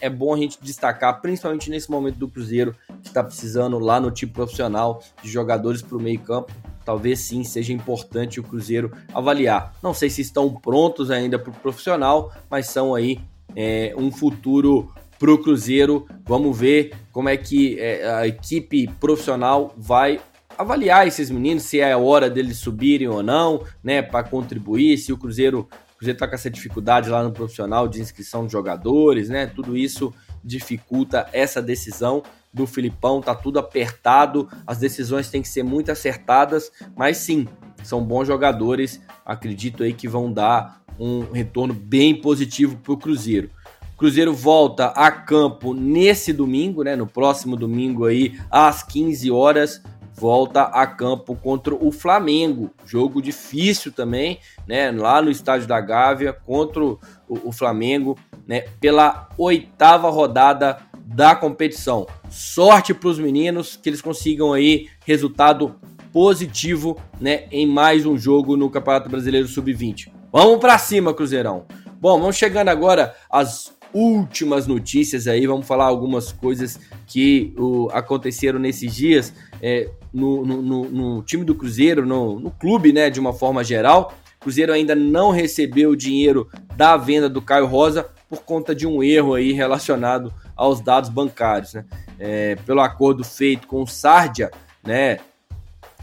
É bom a gente destacar, principalmente nesse momento do Cruzeiro, que está precisando lá no time profissional de jogadores para o meio-campo. Talvez sim seja importante o Cruzeiro avaliar. Não sei se estão prontos ainda para o profissional, mas são aí é, um futuro para o Cruzeiro. Vamos ver como é que é, a equipe profissional vai avaliar esses meninos, se é a hora deles subirem ou não, né, para contribuir, se o Cruzeiro, Cruzeiro tá com essa dificuldade lá no profissional de inscrição de jogadores, né, tudo isso dificulta essa decisão do Filipão, tá tudo apertado, as decisões têm que ser muito acertadas, mas sim, são bons jogadores, acredito aí que vão dar um retorno bem positivo para o Cruzeiro. Cruzeiro volta a campo nesse domingo, né? No próximo domingo aí, às 15 horas, volta a campo contra o Flamengo. Jogo difícil também, né? Lá no estádio da Gávea contra o, o Flamengo, né? Pela oitava rodada da competição. Sorte para os meninos que eles consigam aí resultado positivo, né? Em mais um jogo no Campeonato Brasileiro Sub-20. Vamos para cima, Cruzeirão. Bom, vamos chegando agora às últimas notícias aí, vamos falar algumas coisas que o, aconteceram nesses dias é, no, no, no, no, time do Cruzeiro, no, clube, né, de uma forma geral. Cruzeiro ainda não recebeu o dinheiro da venda do Caio Rosa por conta de um erro aí relacionado aos dados bancários, né? É, pelo acordo feito com o Sardia, né,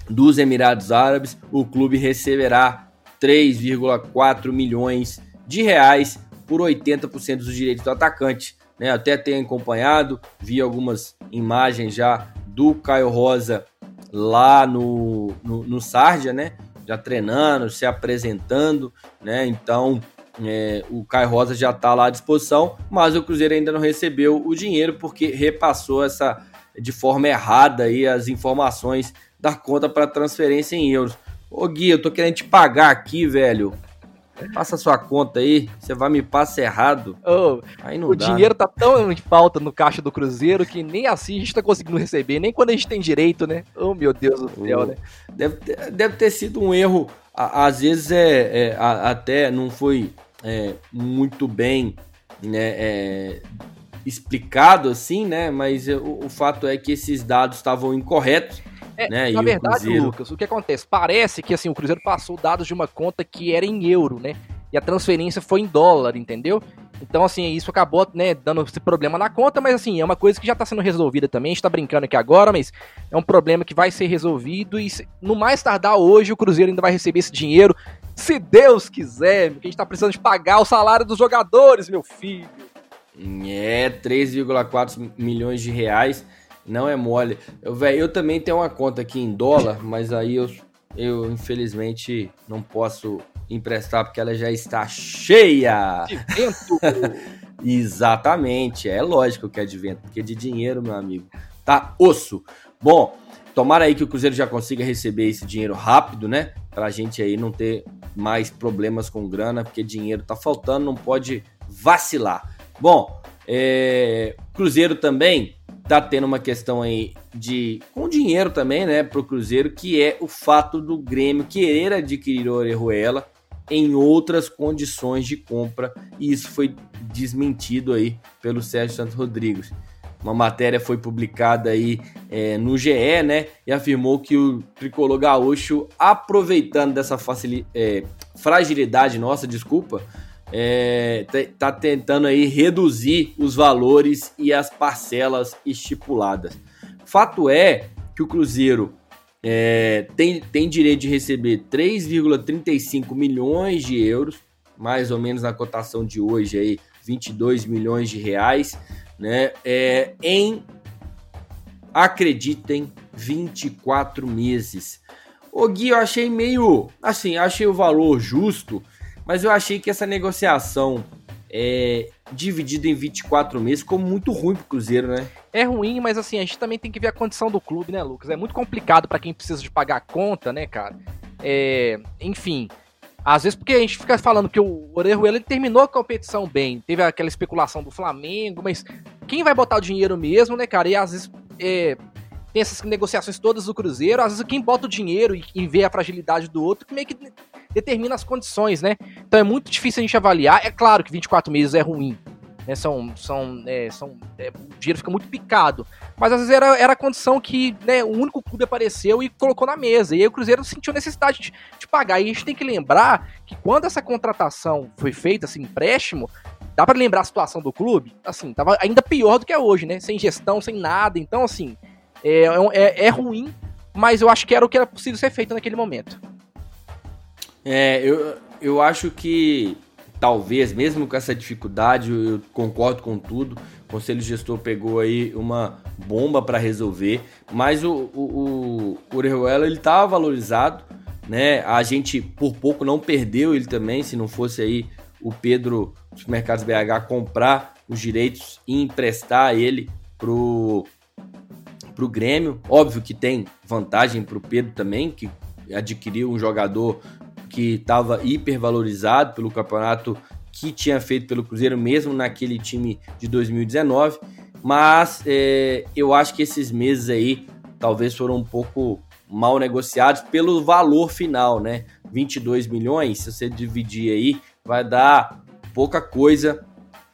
dos Emirados Árabes, o clube receberá 3,4 milhões de reais por 80% dos direitos do atacante. Né? Até tenho acompanhado, vi algumas imagens já do Caio Rosa lá no, no, no Sardia, né? Já treinando, se apresentando, né? Então é, o Caio Rosa já está lá à disposição, mas o Cruzeiro ainda não recebeu o dinheiro porque repassou essa de forma errada aí as informações da conta para transferência em euros. Ô Gui, eu tô querendo te pagar aqui, velho. Passa sua conta aí, você vai me passar errado. Oh, o dá. dinheiro tá tão em falta no caixa do Cruzeiro que nem assim a gente tá conseguindo receber, nem quando a gente tem direito, né? Oh, meu Deus do céu, oh, né? Deve ter, deve ter sido um erro, às vezes é, é até não foi é, muito bem né, é, explicado assim, né? Mas o, o fato é que esses dados estavam incorretos é, né? Na verdade, Cruzeiro... Lucas, o que acontece? Parece que assim, o Cruzeiro passou dados de uma conta que era em euro, né? E a transferência foi em dólar, entendeu? Então, assim, isso acabou, né, dando esse problema na conta, mas assim, é uma coisa que já tá sendo resolvida também. A gente tá brincando aqui agora, mas é um problema que vai ser resolvido e no mais tardar hoje o Cruzeiro ainda vai receber esse dinheiro, se Deus quiser, porque a gente tá precisando de pagar o salário dos jogadores, meu filho. É, 3,4 milhões de reais. Não é mole. Eu, véio, eu também tenho uma conta aqui em dólar, mas aí eu, eu infelizmente não posso emprestar porque ela já está cheia. De vento. (laughs) Exatamente, é lógico que é de vento, porque de dinheiro, meu amigo, tá osso. Bom, tomara aí que o Cruzeiro já consiga receber esse dinheiro rápido, né? Pra gente aí não ter mais problemas com grana, porque dinheiro tá faltando, não pode vacilar. Bom, é... Cruzeiro também tá tendo uma questão aí de com dinheiro também, né, pro Cruzeiro, que é o fato do Grêmio querer adquirir o Orejuela em outras condições de compra, e isso foi desmentido aí pelo Sérgio Santos Rodrigues. Uma matéria foi publicada aí é, no GE, né, e afirmou que o tricolor gaúcho, aproveitando dessa facilidade, é, fragilidade nossa, desculpa, é, tá tentando aí reduzir os valores e as parcelas estipuladas. Fato é que o Cruzeiro é, tem, tem direito de receber 3,35 milhões de euros, mais ou menos na cotação de hoje aí, 22 milhões de reais, né? É, em acreditem 24 meses. O Gui, eu achei meio assim, achei o valor justo mas eu achei que essa negociação é, dividida em 24 meses ficou muito ruim pro Cruzeiro, né? É ruim, mas assim, a gente também tem que ver a condição do clube, né, Lucas? É muito complicado para quem precisa de pagar a conta, né, cara? É, enfim, às vezes porque a gente fica falando que o Orejuela ele terminou a competição bem, teve aquela especulação do Flamengo, mas quem vai botar o dinheiro mesmo, né, cara? E às vezes é, tem essas negociações todas do Cruzeiro, às vezes quem bota o dinheiro e, e vê a fragilidade do outro, meio que determina as condições, né? Então é muito difícil a gente avaliar. É claro que 24 meses é ruim, né? São, são, é, são é, o dinheiro fica muito picado, mas às vezes era, era a condição que né, o único clube apareceu e colocou na mesa. E aí o Cruzeiro sentiu necessidade de, de pagar. E a gente tem que lembrar que quando essa contratação foi feita, esse empréstimo, dá para lembrar a situação do clube? Assim, tava ainda pior do que é hoje, né? Sem gestão, sem nada. Então, assim, é, é, é ruim, mas eu acho que era o que era possível ser feito naquele momento. É, eu, eu acho que talvez, mesmo com essa dificuldade, eu concordo com tudo. O Conselho Gestor pegou aí uma bomba para resolver, mas o, o, o Orejuela ele estava valorizado, né? A gente por pouco não perdeu ele também, se não fosse aí o Pedro dos Mercados BH comprar os direitos e emprestar ele pro pro Grêmio. Óbvio que tem vantagem pro Pedro também, que adquiriu um jogador que estava hipervalorizado pelo campeonato que tinha feito pelo Cruzeiro, mesmo naquele time de 2019. Mas é, eu acho que esses meses aí talvez foram um pouco mal negociados pelo valor final, né? 22 milhões, se você dividir aí, vai dar pouca coisa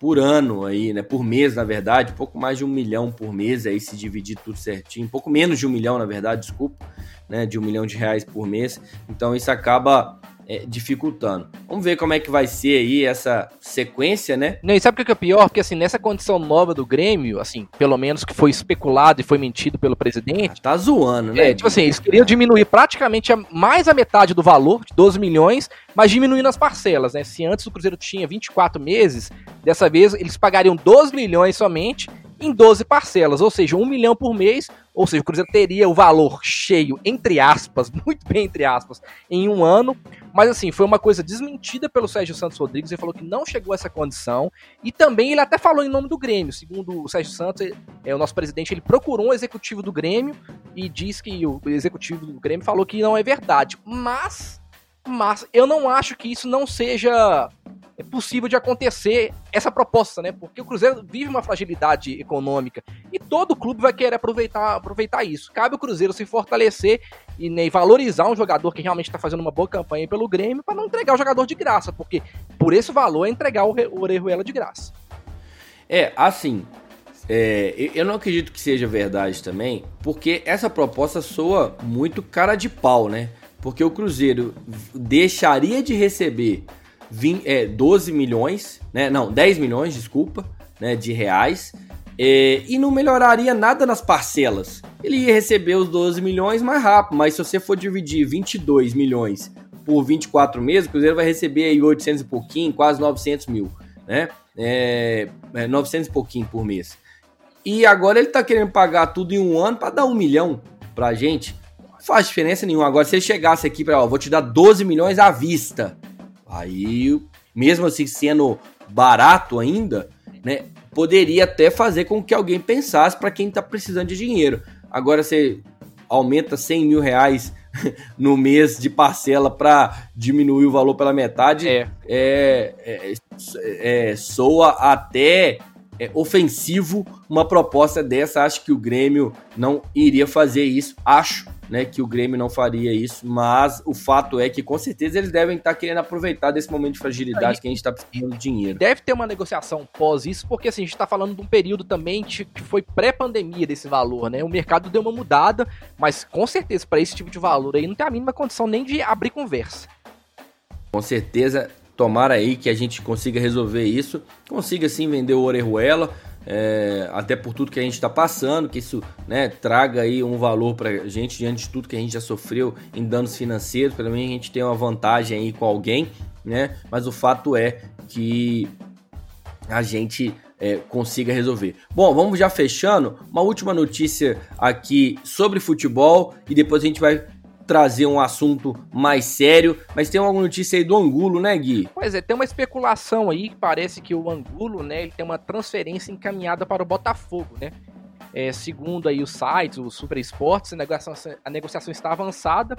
por ano aí, né? Por mês, na verdade, pouco mais de um milhão por mês aí, se dividir tudo certinho, pouco menos de um milhão, na verdade, desculpa, né? De um milhão de reais por mês. Então isso acaba é, dificultando. Vamos ver como é que vai ser aí essa sequência, né? Não, e sabe o que é pior? Porque assim, nessa condição nova do Grêmio, assim, pelo menos que foi especulado e foi mentido pelo presidente. Ah, tá zoando, né? É, tipo assim, eles queriam diminuir praticamente a, mais a metade do valor, de 12 milhões, mas diminuindo as parcelas, né? Se antes o Cruzeiro tinha 24 meses, dessa vez eles pagariam 12 milhões somente em 12 parcelas, ou seja, um milhão por mês, ou seja, o Cruzeiro teria o valor cheio, entre aspas, (laughs) muito bem entre aspas, em um ano, mas assim, foi uma coisa desmentida pelo Sérgio Santos Rodrigues, ele falou que não chegou a essa condição, e também ele até falou em nome do Grêmio, segundo o Sérgio Santos, é, o nosso presidente, ele procurou um executivo do Grêmio, e diz que o executivo do Grêmio falou que não é verdade, mas, mas eu não acho que isso não seja é possível de acontecer essa proposta, né? Porque o Cruzeiro vive uma fragilidade econômica e todo clube vai querer aproveitar, aproveitar isso. Cabe o Cruzeiro se fortalecer e né, valorizar um jogador que realmente está fazendo uma boa campanha pelo Grêmio para não entregar o jogador de graça, porque por esse valor é entregar o, o Orejuela de graça. É, assim, é, eu não acredito que seja verdade também, porque essa proposta soa muito cara de pau, né? Porque o Cruzeiro deixaria de receber 20, é, 12 milhões, né? Não, 10 milhões, desculpa, né? De reais. É, e não melhoraria nada nas parcelas. Ele ia receber os 12 milhões mais rápido, mas se você for dividir 22 milhões por 24 meses, o Cruzeiro vai receber aí 800 e pouquinho, quase 900 mil, né? É, é 900 e pouquinho por mês. E agora ele tá querendo pagar tudo em um ano para dar um milhão pra gente. Não faz diferença nenhuma. Agora, se ele chegasse aqui para, ó, vou te dar 12 milhões à vista, Aí, mesmo assim sendo barato ainda, né, poderia até fazer com que alguém pensasse para quem está precisando de dinheiro. Agora você aumenta 100 mil reais (laughs) no mês de parcela para diminuir o valor pela metade, é. É, é, é soa até é, ofensivo uma proposta dessa. Acho que o Grêmio não iria fazer isso. Acho né, que o Grêmio não faria isso, mas o fato é que com certeza eles devem estar querendo aproveitar desse momento de fragilidade que a gente está precisando de dinheiro. Deve ter uma negociação pós isso, porque assim, a gente está falando de um período também que foi pré-pandemia desse valor, né? O mercado deu uma mudada, mas com certeza para esse tipo de valor aí não tem a mínima condição nem de abrir conversa. Com certeza, tomara aí que a gente consiga resolver isso, consiga sim vender o Orejuela, é, até por tudo que a gente está passando, que isso né, traga aí um valor para a gente diante de tudo que a gente já sofreu em danos financeiros. Pelo menos a gente tem uma vantagem aí com alguém, né? Mas o fato é que a gente é, consiga resolver. Bom, vamos já fechando. Uma última notícia aqui sobre futebol e depois a gente vai trazer um assunto mais sério, mas tem alguma notícia aí do Angulo, né, Gui? Pois é, tem uma especulação aí que parece que o Angulo, né, ele tem uma transferência encaminhada para o Botafogo, né? É, segundo aí os sites, o Super Esportes, a negociação, a negociação está avançada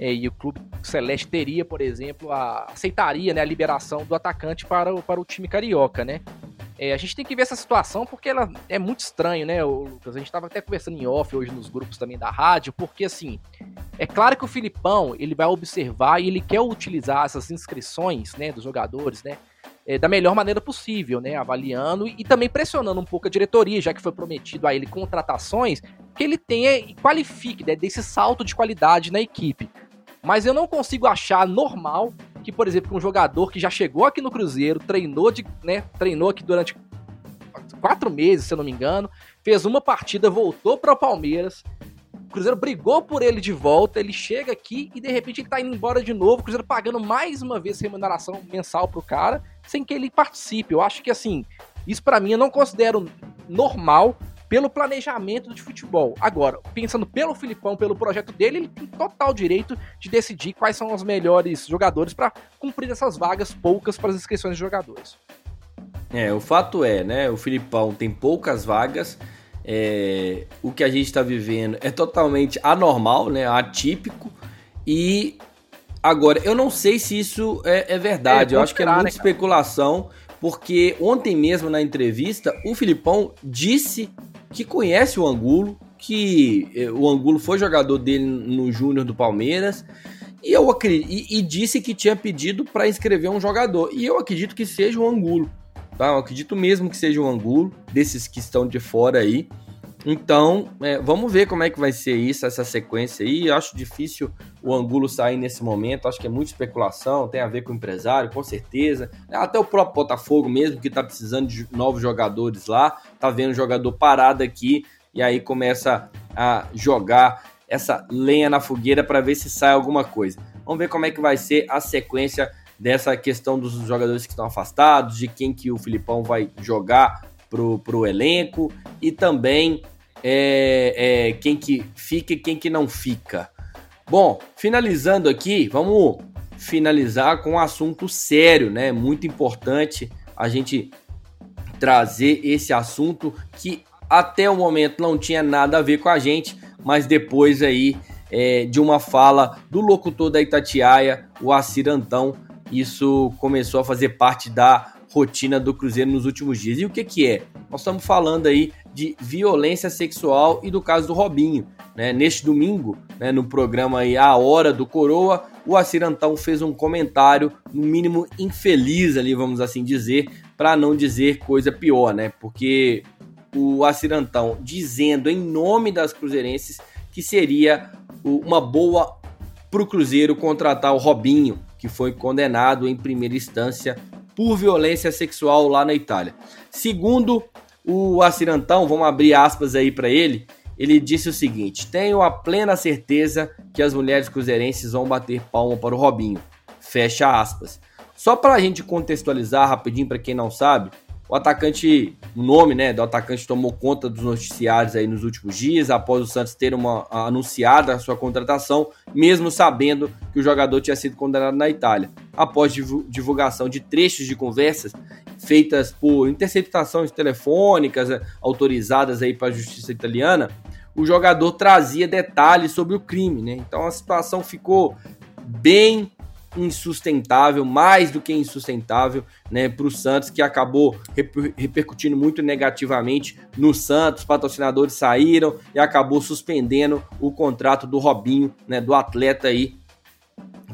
e o clube celeste teria, por exemplo, a, aceitaria né, a liberação do atacante para o, para o time carioca, né? É, a gente tem que ver essa situação porque ela é muito estranho, né, Lucas? A gente estava até conversando em off hoje nos grupos também da rádio, porque assim, é claro que o Filipão ele vai observar e ele quer utilizar essas inscrições, né, dos jogadores, né, é, da melhor maneira possível, né, avaliando e, e também pressionando um pouco a diretoria, já que foi prometido a ele contratações, que ele tenha e qualifique, né, desse salto de qualidade na equipe. Mas eu não consigo achar normal que, por exemplo, um jogador que já chegou aqui no Cruzeiro, treinou, de, né, treinou aqui durante quatro meses, se eu não me engano, fez uma partida, voltou para o Palmeiras, o Cruzeiro brigou por ele de volta, ele chega aqui e de repente ele tá indo embora de novo, o Cruzeiro pagando mais uma vez remuneração mensal pro cara, sem que ele participe. Eu acho que assim, isso para mim eu não considero normal pelo planejamento de futebol. Agora, pensando pelo Filipão, pelo projeto dele, ele tem total direito de decidir quais são os melhores jogadores para cumprir essas vagas poucas para as inscrições de jogadores. É, o fato é, né? O Filipão tem poucas vagas. É, o que a gente está vivendo é totalmente anormal, né? Atípico. E agora, eu não sei se isso é, é verdade. É, eu acho que é muita né, especulação, porque ontem mesmo na entrevista o Filipão disse que conhece o Angulo, que eh, o Angulo foi jogador dele no Júnior do Palmeiras. E, eu acredito, e, e disse que tinha pedido para inscrever um jogador. E eu acredito que seja o Angulo. tá? Eu acredito mesmo que seja um Angulo, desses que estão de fora aí. Então, é, vamos ver como é que vai ser isso, essa sequência aí. Eu acho difícil o Angulo sair nesse momento. Acho que é muita especulação, tem a ver com o empresário, com certeza. Até o próprio Botafogo mesmo, que tá precisando de novos jogadores lá. Tá vendo o jogador parado aqui e aí começa a jogar essa lenha na fogueira para ver se sai alguma coisa. Vamos ver como é que vai ser a sequência dessa questão dos jogadores que estão afastados, de quem que o Filipão vai jogar pro, pro elenco e também é, é, quem que fica e quem que não fica. Bom, finalizando aqui, vamos finalizar com um assunto sério, né? Muito importante a gente trazer esse assunto que até o momento não tinha nada a ver com a gente, mas depois aí é, de uma fala do locutor da Itatiaia, o Acir Antão, isso começou a fazer parte da rotina do Cruzeiro nos últimos dias. E o que, que é? Nós estamos falando aí de violência sexual e do caso do Robinho. Né? Neste domingo, né, no programa aí A Hora do Coroa, o Acirantão fez um comentário, no mínimo infeliz ali, vamos assim dizer, para não dizer coisa pior, né? Porque o Acirantão dizendo em nome das cruzeirenses que seria uma boa para o Cruzeiro contratar o Robinho, que foi condenado em primeira instância por violência sexual lá na Itália. Segundo o Acirantão, vamos abrir aspas aí para ele, ele disse o seguinte: Tenho a plena certeza que as mulheres cruzeirenses vão bater palma para o Robinho. Fecha aspas. Só para a gente contextualizar rapidinho para quem não sabe, o atacante, o nome né, do atacante tomou conta dos noticiários aí nos últimos dias, após o Santos ter uma, anunciada a sua contratação, mesmo sabendo que o jogador tinha sido condenado na Itália. Após divulgação de trechos de conversas feitas por interceptações telefônicas eh, autorizadas aí para a justiça italiana, o jogador trazia detalhes sobre o crime, né? Então a situação ficou bem insustentável, mais do que insustentável, né, para o Santos, que acabou reper repercutindo muito negativamente no Santos. Patrocinadores saíram e acabou suspendendo o contrato do Robinho, né, do atleta aí,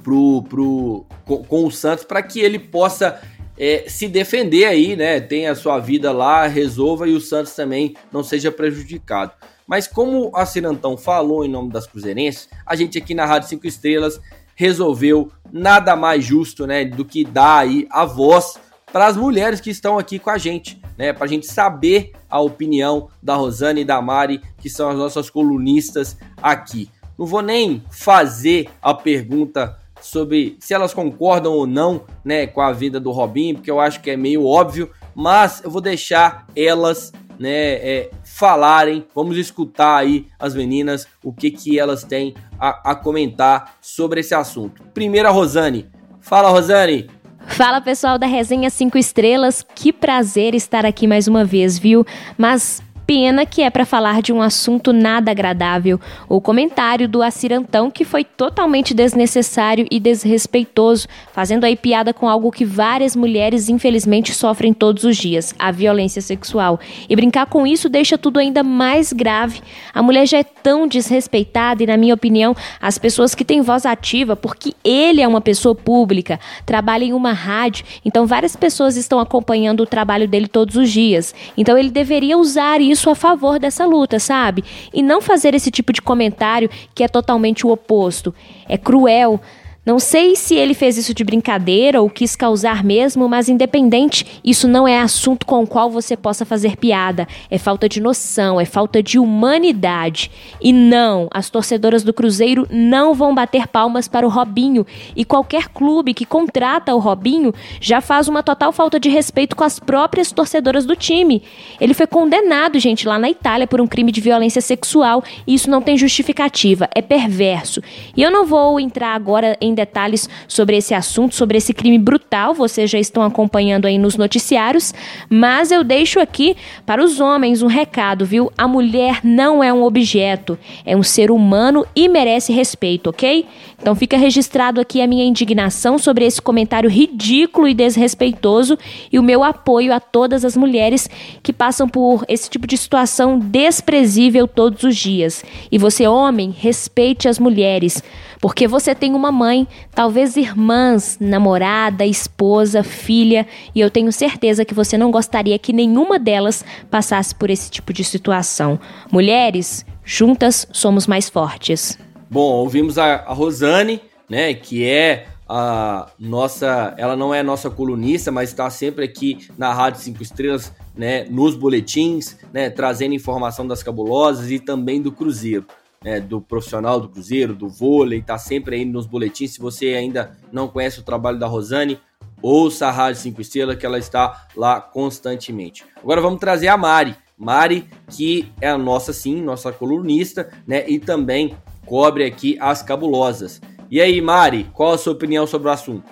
pro, pro, com, com o Santos, para que ele possa é, se defender aí, né, tenha a sua vida lá, resolva e o Santos também não seja prejudicado. Mas como a Cirantão falou em nome das Cruzeirenses, a gente aqui na Rádio 5 Estrelas resolveu nada mais justo, né, do que dar aí a voz para as mulheres que estão aqui com a gente, né, para a gente saber a opinião da Rosane e da Mari, que são as nossas colunistas aqui. Não vou nem fazer a pergunta sobre se elas concordam ou não, né, com a vida do Robinho, porque eu acho que é meio óbvio, mas eu vou deixar elas né, é, falarem. Vamos escutar aí as meninas, o que, que elas têm a, a comentar sobre esse assunto. Primeiro a Rosane. Fala, Rosane. Fala pessoal da Resenha 5 Estrelas, que prazer estar aqui mais uma vez, viu? Mas Pena que é para falar de um assunto nada agradável. O comentário do Acirantão que foi totalmente desnecessário e desrespeitoso, fazendo aí piada com algo que várias mulheres infelizmente sofrem todos os dias, a violência sexual. E brincar com isso deixa tudo ainda mais grave. A mulher já é tão desrespeitada e, na minha opinião, as pessoas que têm voz ativa, porque ele é uma pessoa pública, trabalha em uma rádio, então várias pessoas estão acompanhando o trabalho dele todos os dias. Então ele deveria usar isso isso a favor dessa luta, sabe? E não fazer esse tipo de comentário que é totalmente o oposto. É cruel não sei se ele fez isso de brincadeira ou quis causar mesmo, mas independente, isso não é assunto com o qual você possa fazer piada. É falta de noção, é falta de humanidade. E não, as torcedoras do Cruzeiro não vão bater palmas para o Robinho. E qualquer clube que contrata o Robinho já faz uma total falta de respeito com as próprias torcedoras do time. Ele foi condenado, gente, lá na Itália por um crime de violência sexual e isso não tem justificativa, é perverso. E eu não vou entrar agora em detalhes sobre esse assunto, sobre esse crime brutal, vocês já estão acompanhando aí nos noticiários, mas eu deixo aqui para os homens um recado, viu? A mulher não é um objeto, é um ser humano e merece respeito, ok? Então fica registrado aqui a minha indignação sobre esse comentário ridículo e desrespeitoso e o meu apoio a todas as mulheres que passam por esse tipo de situação desprezível todos os dias. E você, homem, respeite as mulheres, porque você tem uma mãe, talvez irmãs, namorada, esposa, filha, e eu tenho certeza que você não gostaria que nenhuma delas passasse por esse tipo de situação. Mulheres, juntas somos mais fortes. Bom, ouvimos a, a Rosane, né, que é a nossa, ela não é nossa colunista, mas está sempre aqui na Rádio 5 Estrelas, né, nos boletins, né, trazendo informação das cabulosas e também do Cruzeiro, né, do profissional do Cruzeiro, do vôlei, está sempre aí nos boletins. Se você ainda não conhece o trabalho da Rosane, ouça a Rádio 5 Estrelas, que ela está lá constantemente. Agora vamos trazer a Mari. Mari, que é a nossa, sim, nossa colunista, né, e também cobre aqui as cabulosas. E aí, Mari, qual a sua opinião sobre o assunto?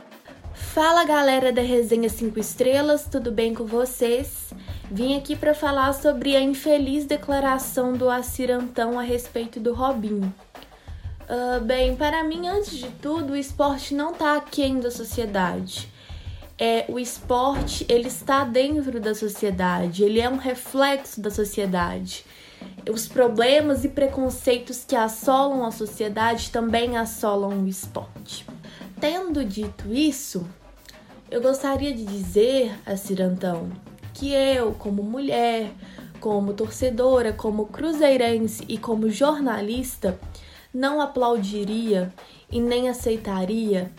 Fala galera da Resenha 5 Estrelas, tudo bem com vocês? Vim aqui para falar sobre a infeliz declaração do Acirantão a respeito do Robinho. Uh, bem, para mim, antes de tudo, o esporte não está aquém da sociedade. É, o esporte ele está dentro da sociedade, ele é um reflexo da sociedade os problemas e preconceitos que assolam a sociedade também assolam o esporte. Tendo dito isso, eu gostaria de dizer a Cirantão que eu, como mulher, como torcedora, como cruzeirense e como jornalista, não aplaudiria e nem aceitaria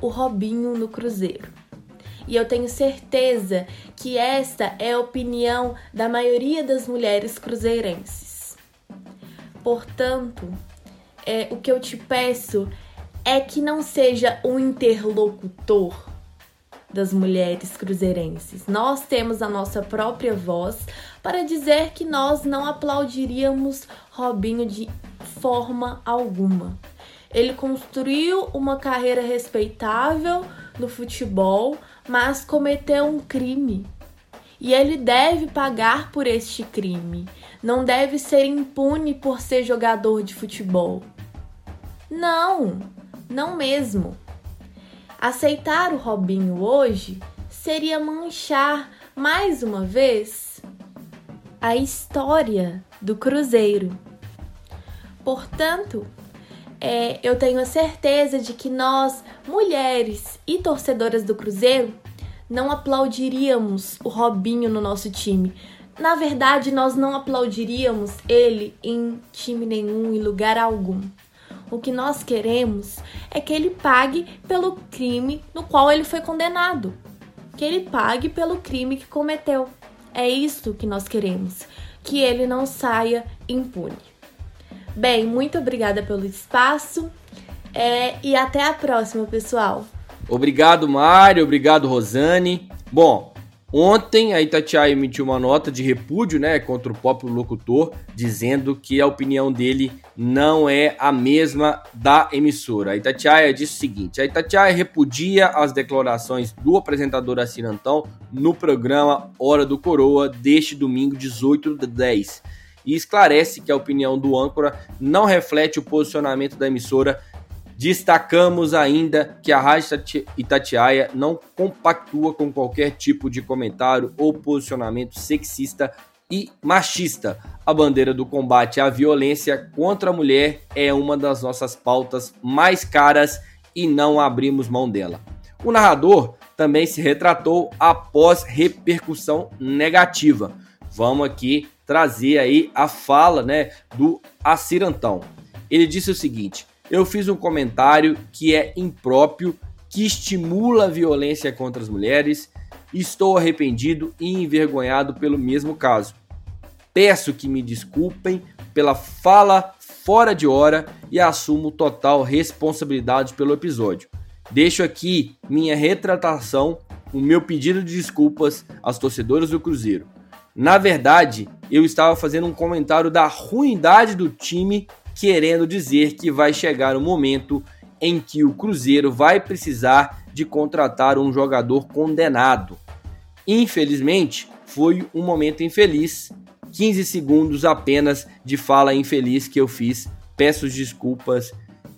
o Robinho no Cruzeiro. E eu tenho certeza que esta é a opinião da maioria das mulheres cruzeirenses. Portanto, é, o que eu te peço é que não seja um interlocutor das mulheres cruzeirenses. Nós temos a nossa própria voz para dizer que nós não aplaudiríamos Robinho de forma alguma. Ele construiu uma carreira respeitável no futebol, mas cometeu um crime. E ele deve pagar por este crime. Não deve ser impune por ser jogador de futebol. Não, não mesmo. Aceitar o Robinho hoje seria manchar mais uma vez a história do Cruzeiro. Portanto, é, eu tenho a certeza de que nós, mulheres e torcedoras do Cruzeiro, não aplaudiríamos o Robinho no nosso time. Na verdade, nós não aplaudiríamos ele em time nenhum, em lugar algum. O que nós queremos é que ele pague pelo crime no qual ele foi condenado. Que ele pague pelo crime que cometeu. É isso que nós queremos. Que ele não saia impune. Bem, muito obrigada pelo espaço é, e até a próxima, pessoal. Obrigado, Mário. Obrigado, Rosane. Bom, ontem a Itatiaia emitiu uma nota de repúdio né, contra o próprio locutor, dizendo que a opinião dele não é a mesma da emissora. A Itatiaia disse o seguinte: a Itatiaia repudia as declarações do apresentador Assinantão no programa Hora do Coroa deste domingo, 18 de 10 e esclarece que a opinião do âncora não reflete o posicionamento da emissora. Destacamos ainda que a Rádio Itatiaia não compactua com qualquer tipo de comentário ou posicionamento sexista e machista. A bandeira do combate à violência contra a mulher é uma das nossas pautas mais caras e não abrimos mão dela. O narrador também se retratou após repercussão negativa. Vamos aqui trazer aí a fala, né, do Acirantão. Ele disse o seguinte: "Eu fiz um comentário que é impróprio, que estimula a violência contra as mulheres. Estou arrependido e envergonhado pelo mesmo caso. Peço que me desculpem pela fala fora de hora e assumo total responsabilidade pelo episódio. Deixo aqui minha retratação, o meu pedido de desculpas aos torcedores do Cruzeiro. Na verdade, eu estava fazendo um comentário da ruindade do time, querendo dizer que vai chegar o um momento em que o Cruzeiro vai precisar de contratar um jogador condenado. Infelizmente, foi um momento infeliz. 15 segundos apenas de fala infeliz que eu fiz. Peço desculpas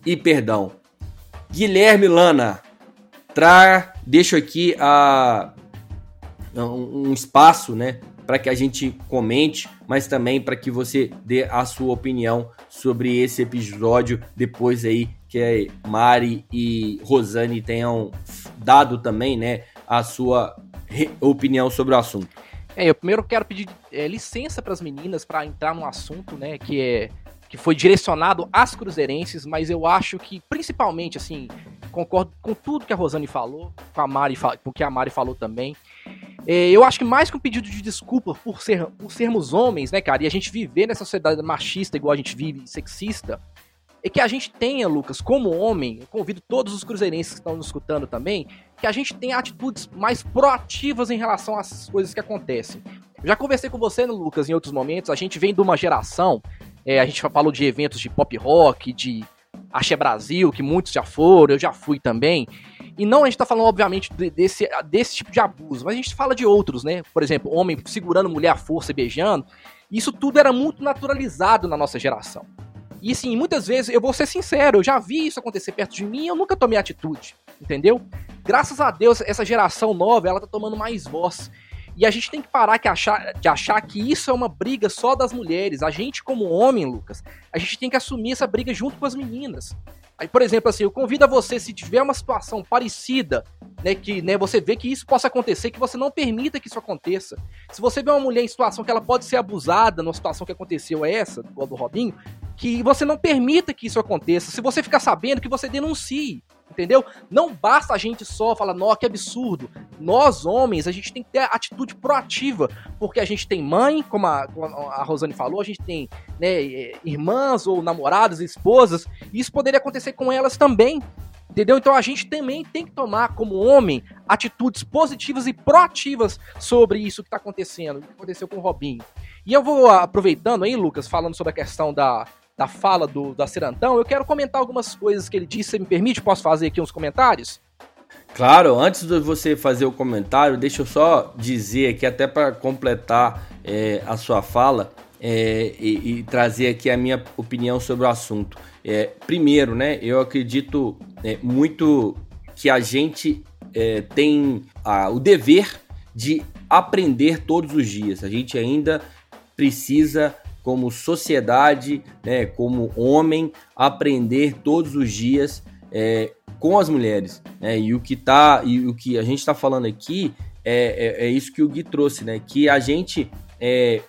e perdão. Guilherme Lana, tra... deixo aqui a um espaço, né, para que a gente comente, mas também para que você dê a sua opinião sobre esse episódio depois aí que Mari e Rosane tenham dado também, né, a sua opinião sobre o assunto. É, eu primeiro quero pedir é, licença para as meninas para entrar no assunto, né, que é que foi direcionado às cruzeirenses, mas eu acho que principalmente assim concordo com tudo que a Rosane falou, com a Mari, com o que a Mari falou também. É, eu acho que mais que um pedido de desculpa por, ser, por sermos homens, né, cara, e a gente viver nessa sociedade machista igual a gente vive, sexista, é que a gente tenha, Lucas, como homem, eu convido todos os cruzeirenses que estão nos escutando também, que a gente tenha atitudes mais proativas em relação às coisas que acontecem. Eu já conversei com você, Lucas, em outros momentos, a gente vem de uma geração, é, a gente falou de eventos de pop rock, de Axé Brasil, que muitos já foram, eu já fui também, e não a gente tá falando, obviamente, desse, desse tipo de abuso, mas a gente fala de outros, né? Por exemplo, homem segurando mulher à força e beijando. Isso tudo era muito naturalizado na nossa geração. E assim, muitas vezes, eu vou ser sincero, eu já vi isso acontecer perto de mim eu nunca tomei atitude, entendeu? Graças a Deus, essa geração nova, ela tá tomando mais voz. E a gente tem que parar que achar, de achar que isso é uma briga só das mulheres. A gente, como homem, Lucas, a gente tem que assumir essa briga junto com as meninas. Aí, por exemplo, assim, eu convido a você, se tiver uma situação parecida, né, que né, você vê que isso possa acontecer, que você não permita que isso aconteça. Se você vê uma mulher em situação que ela pode ser abusada, numa situação que aconteceu essa, do Robinho, que você não permita que isso aconteça. Se você ficar sabendo, que você denuncie. Entendeu? Não basta a gente só falar, nossa, que absurdo. Nós, homens, a gente tem que ter atitude proativa, porque a gente tem mãe, como a, como a Rosane falou, a gente tem né, irmãs ou namoradas, esposas, e isso poderia acontecer com elas também. Entendeu? Então a gente também tem que tomar, como homem, atitudes positivas e proativas sobre isso que está acontecendo, o que aconteceu com o Robinho. E eu vou aproveitando aí, Lucas, falando sobre a questão da, da fala do da Cirantão, eu quero comentar algumas coisas que ele disse. Você me permite? Posso fazer aqui uns comentários? Claro, antes de você fazer o comentário, deixa eu só dizer aqui, até para completar é, a sua fala é, e, e, trazer aqui a minha opinião sobre o assunto. É, primeiro, né, eu acredito é, muito que a gente é, tem a, o dever de aprender todos os dias. A gente ainda precisa como sociedade, né, como homem, aprender todos os dias é, com as mulheres. Né? E o que tá, e o que a gente está falando aqui é, é, é, isso que o Gui trouxe, né? Que a gente é,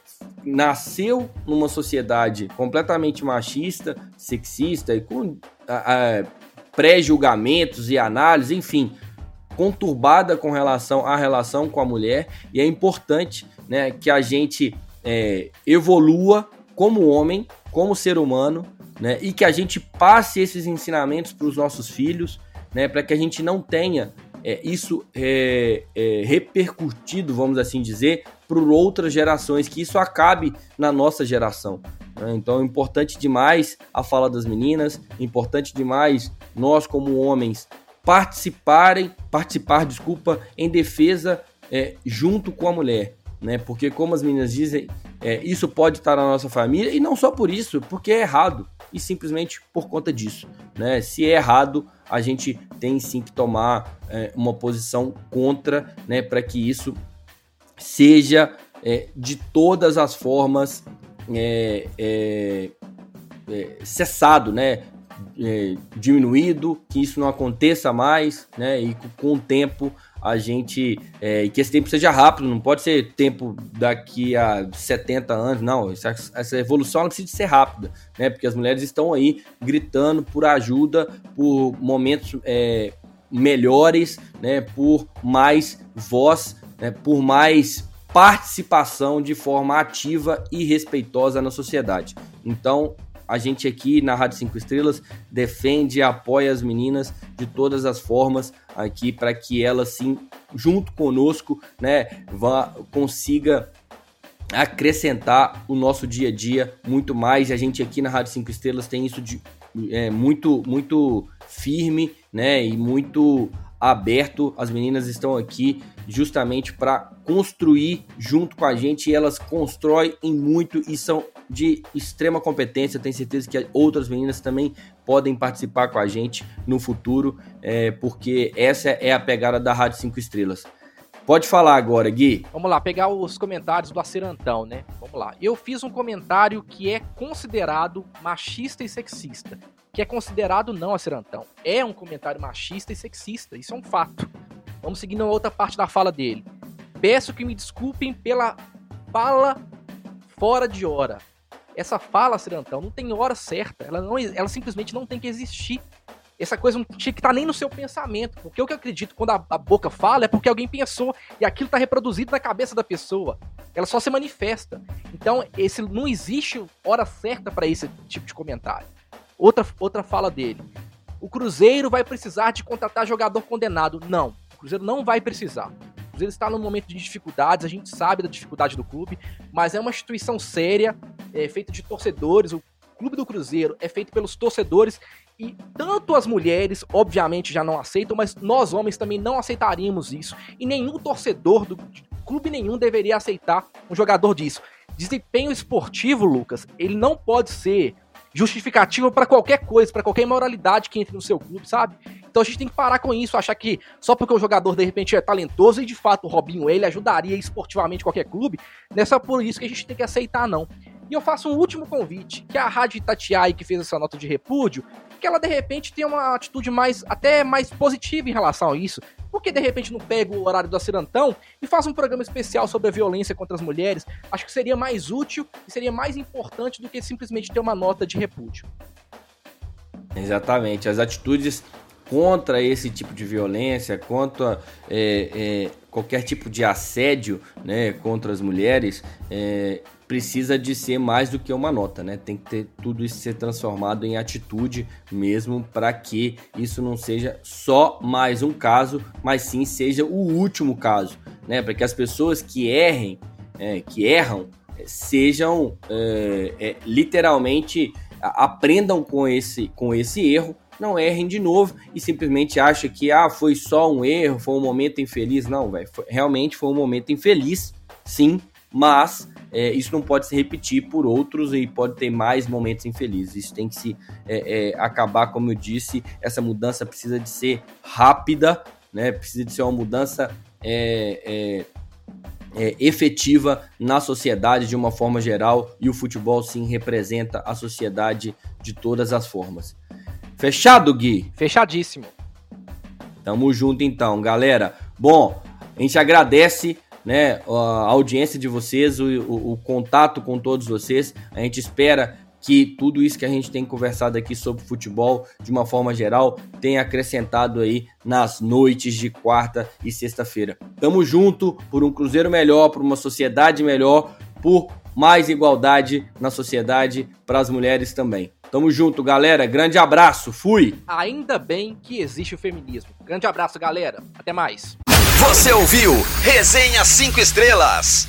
nasceu numa sociedade completamente machista, sexista e com pré-julgamentos e análises, enfim, conturbada com relação à relação com a mulher. E é importante, né, que a gente é, evolua como homem, como ser humano, né? E que a gente passe esses ensinamentos para os nossos filhos, né? Para que a gente não tenha é, isso é, é, repercutido, vamos assim dizer, por outras gerações, que isso acabe na nossa geração. Né? Então é importante demais a fala das meninas, importante demais nós como homens participarem, participar, desculpa, em defesa é, junto com a mulher né? Porque como as meninas dizem, é, isso pode estar na nossa família e não só por isso, porque é errado e simplesmente por conta disso, né? Se é errado, a gente tem sim que tomar é, uma posição contra, né? Para que isso seja é, de todas as formas é, é, é, cessado, né? diminuído, que isso não aconteça mais, né? E com o tempo a gente. É, que esse tempo seja rápido, não pode ser tempo daqui a 70 anos, não. Essa, essa evolução não precisa ser rápida, né? Porque as mulheres estão aí gritando por ajuda, por momentos é, melhores, né? Por mais voz, né? por mais participação de forma ativa e respeitosa na sociedade. Então, a gente aqui na Rádio 5 Estrelas defende e apoia as meninas de todas as formas aqui para que elas sim, junto conosco, né, vá, consiga acrescentar o nosso dia a dia muito mais. E a gente aqui na Rádio 5 Estrelas tem isso de é, muito muito firme, né, e muito aberto. As meninas estão aqui justamente para construir junto com a gente e elas constroem em muito e são de extrema competência. Tenho certeza que outras meninas também podem participar com a gente no futuro, é, porque essa é a pegada da Rádio 5 Estrelas. Pode falar agora, Gui. Vamos lá, pegar os comentários do Acirantão, né? Vamos lá. Eu fiz um comentário que é considerado machista e sexista. Que é considerado não, Acirantão. É um comentário machista e sexista. Isso é um fato. Vamos seguir na outra parte da fala dele. Peço que me desculpem pela fala fora de hora. Essa fala, Cirantão, não tem hora certa. Ela, não, ela simplesmente não tem que existir. Essa coisa não tinha que estar tá nem no seu pensamento. Porque o que eu acredito quando a, a boca fala é porque alguém pensou e aquilo está reproduzido na cabeça da pessoa. Ela só se manifesta. Então, esse não existe hora certa para esse tipo de comentário. Outra, outra fala dele. O Cruzeiro vai precisar de contratar jogador condenado. Não. Cruzeiro não vai precisar. O Cruzeiro está num momento de dificuldades, a gente sabe da dificuldade do clube, mas é uma instituição séria, é, feita de torcedores. O clube do Cruzeiro é feito pelos torcedores e tanto as mulheres, obviamente, já não aceitam, mas nós homens também não aceitaríamos isso. E nenhum torcedor do clube nenhum deveria aceitar um jogador disso. Desempenho esportivo, Lucas, ele não pode ser justificativa para qualquer coisa, para qualquer imoralidade que entre no seu clube, sabe? Então a gente tem que parar com isso, achar que só porque o jogador de repente é talentoso e de fato o Robinho ele ajudaria esportivamente qualquer clube, não é só por isso que a gente tem que aceitar não. E eu faço um último convite, que a Rádio Itatiaia que fez essa nota de repúdio, que ela de repente tenha uma atitude mais até mais positiva em relação a isso. Por que de repente não pega o horário do Acirantão e faz um programa especial sobre a violência contra as mulheres? Acho que seria mais útil e seria mais importante do que simplesmente ter uma nota de repúdio. Exatamente. As atitudes contra esse tipo de violência, contra é, é, qualquer tipo de assédio né, contra as mulheres, é, precisa de ser mais do que uma nota, né? Tem que ter tudo isso ser transformado em atitude mesmo para que isso não seja só mais um caso, mas sim seja o último caso, né? Para que as pessoas que errem, é, que erram, sejam é, é, literalmente aprendam com esse, com esse erro não errem de novo e simplesmente acha que ah, foi só um erro, foi um momento infeliz. Não, velho, realmente foi um momento infeliz, sim, mas é, isso não pode se repetir por outros e pode ter mais momentos infelizes. Isso tem que se é, é, acabar, como eu disse, essa mudança precisa de ser rápida, né? Precisa de ser uma mudança é, é, é, efetiva na sociedade de uma forma geral e o futebol sim representa a sociedade de todas as formas. Fechado, Gui? Fechadíssimo. Tamo junto então, galera. Bom, a gente agradece né, a audiência de vocês, o, o, o, contato com todos vocês. A gente espera que tudo isso que a gente tem conversado aqui sobre futebol, de uma forma geral, tenha acrescentado aí nas noites de quarta e sexta-feira. Tamo junto por um Cruzeiro melhor, por uma sociedade melhor, por mais igualdade na sociedade para as mulheres também. Tamo junto, galera. Grande abraço. Fui. Ainda bem que existe o feminismo. Grande abraço, galera. Até mais. Você ouviu Resenha 5 Estrelas.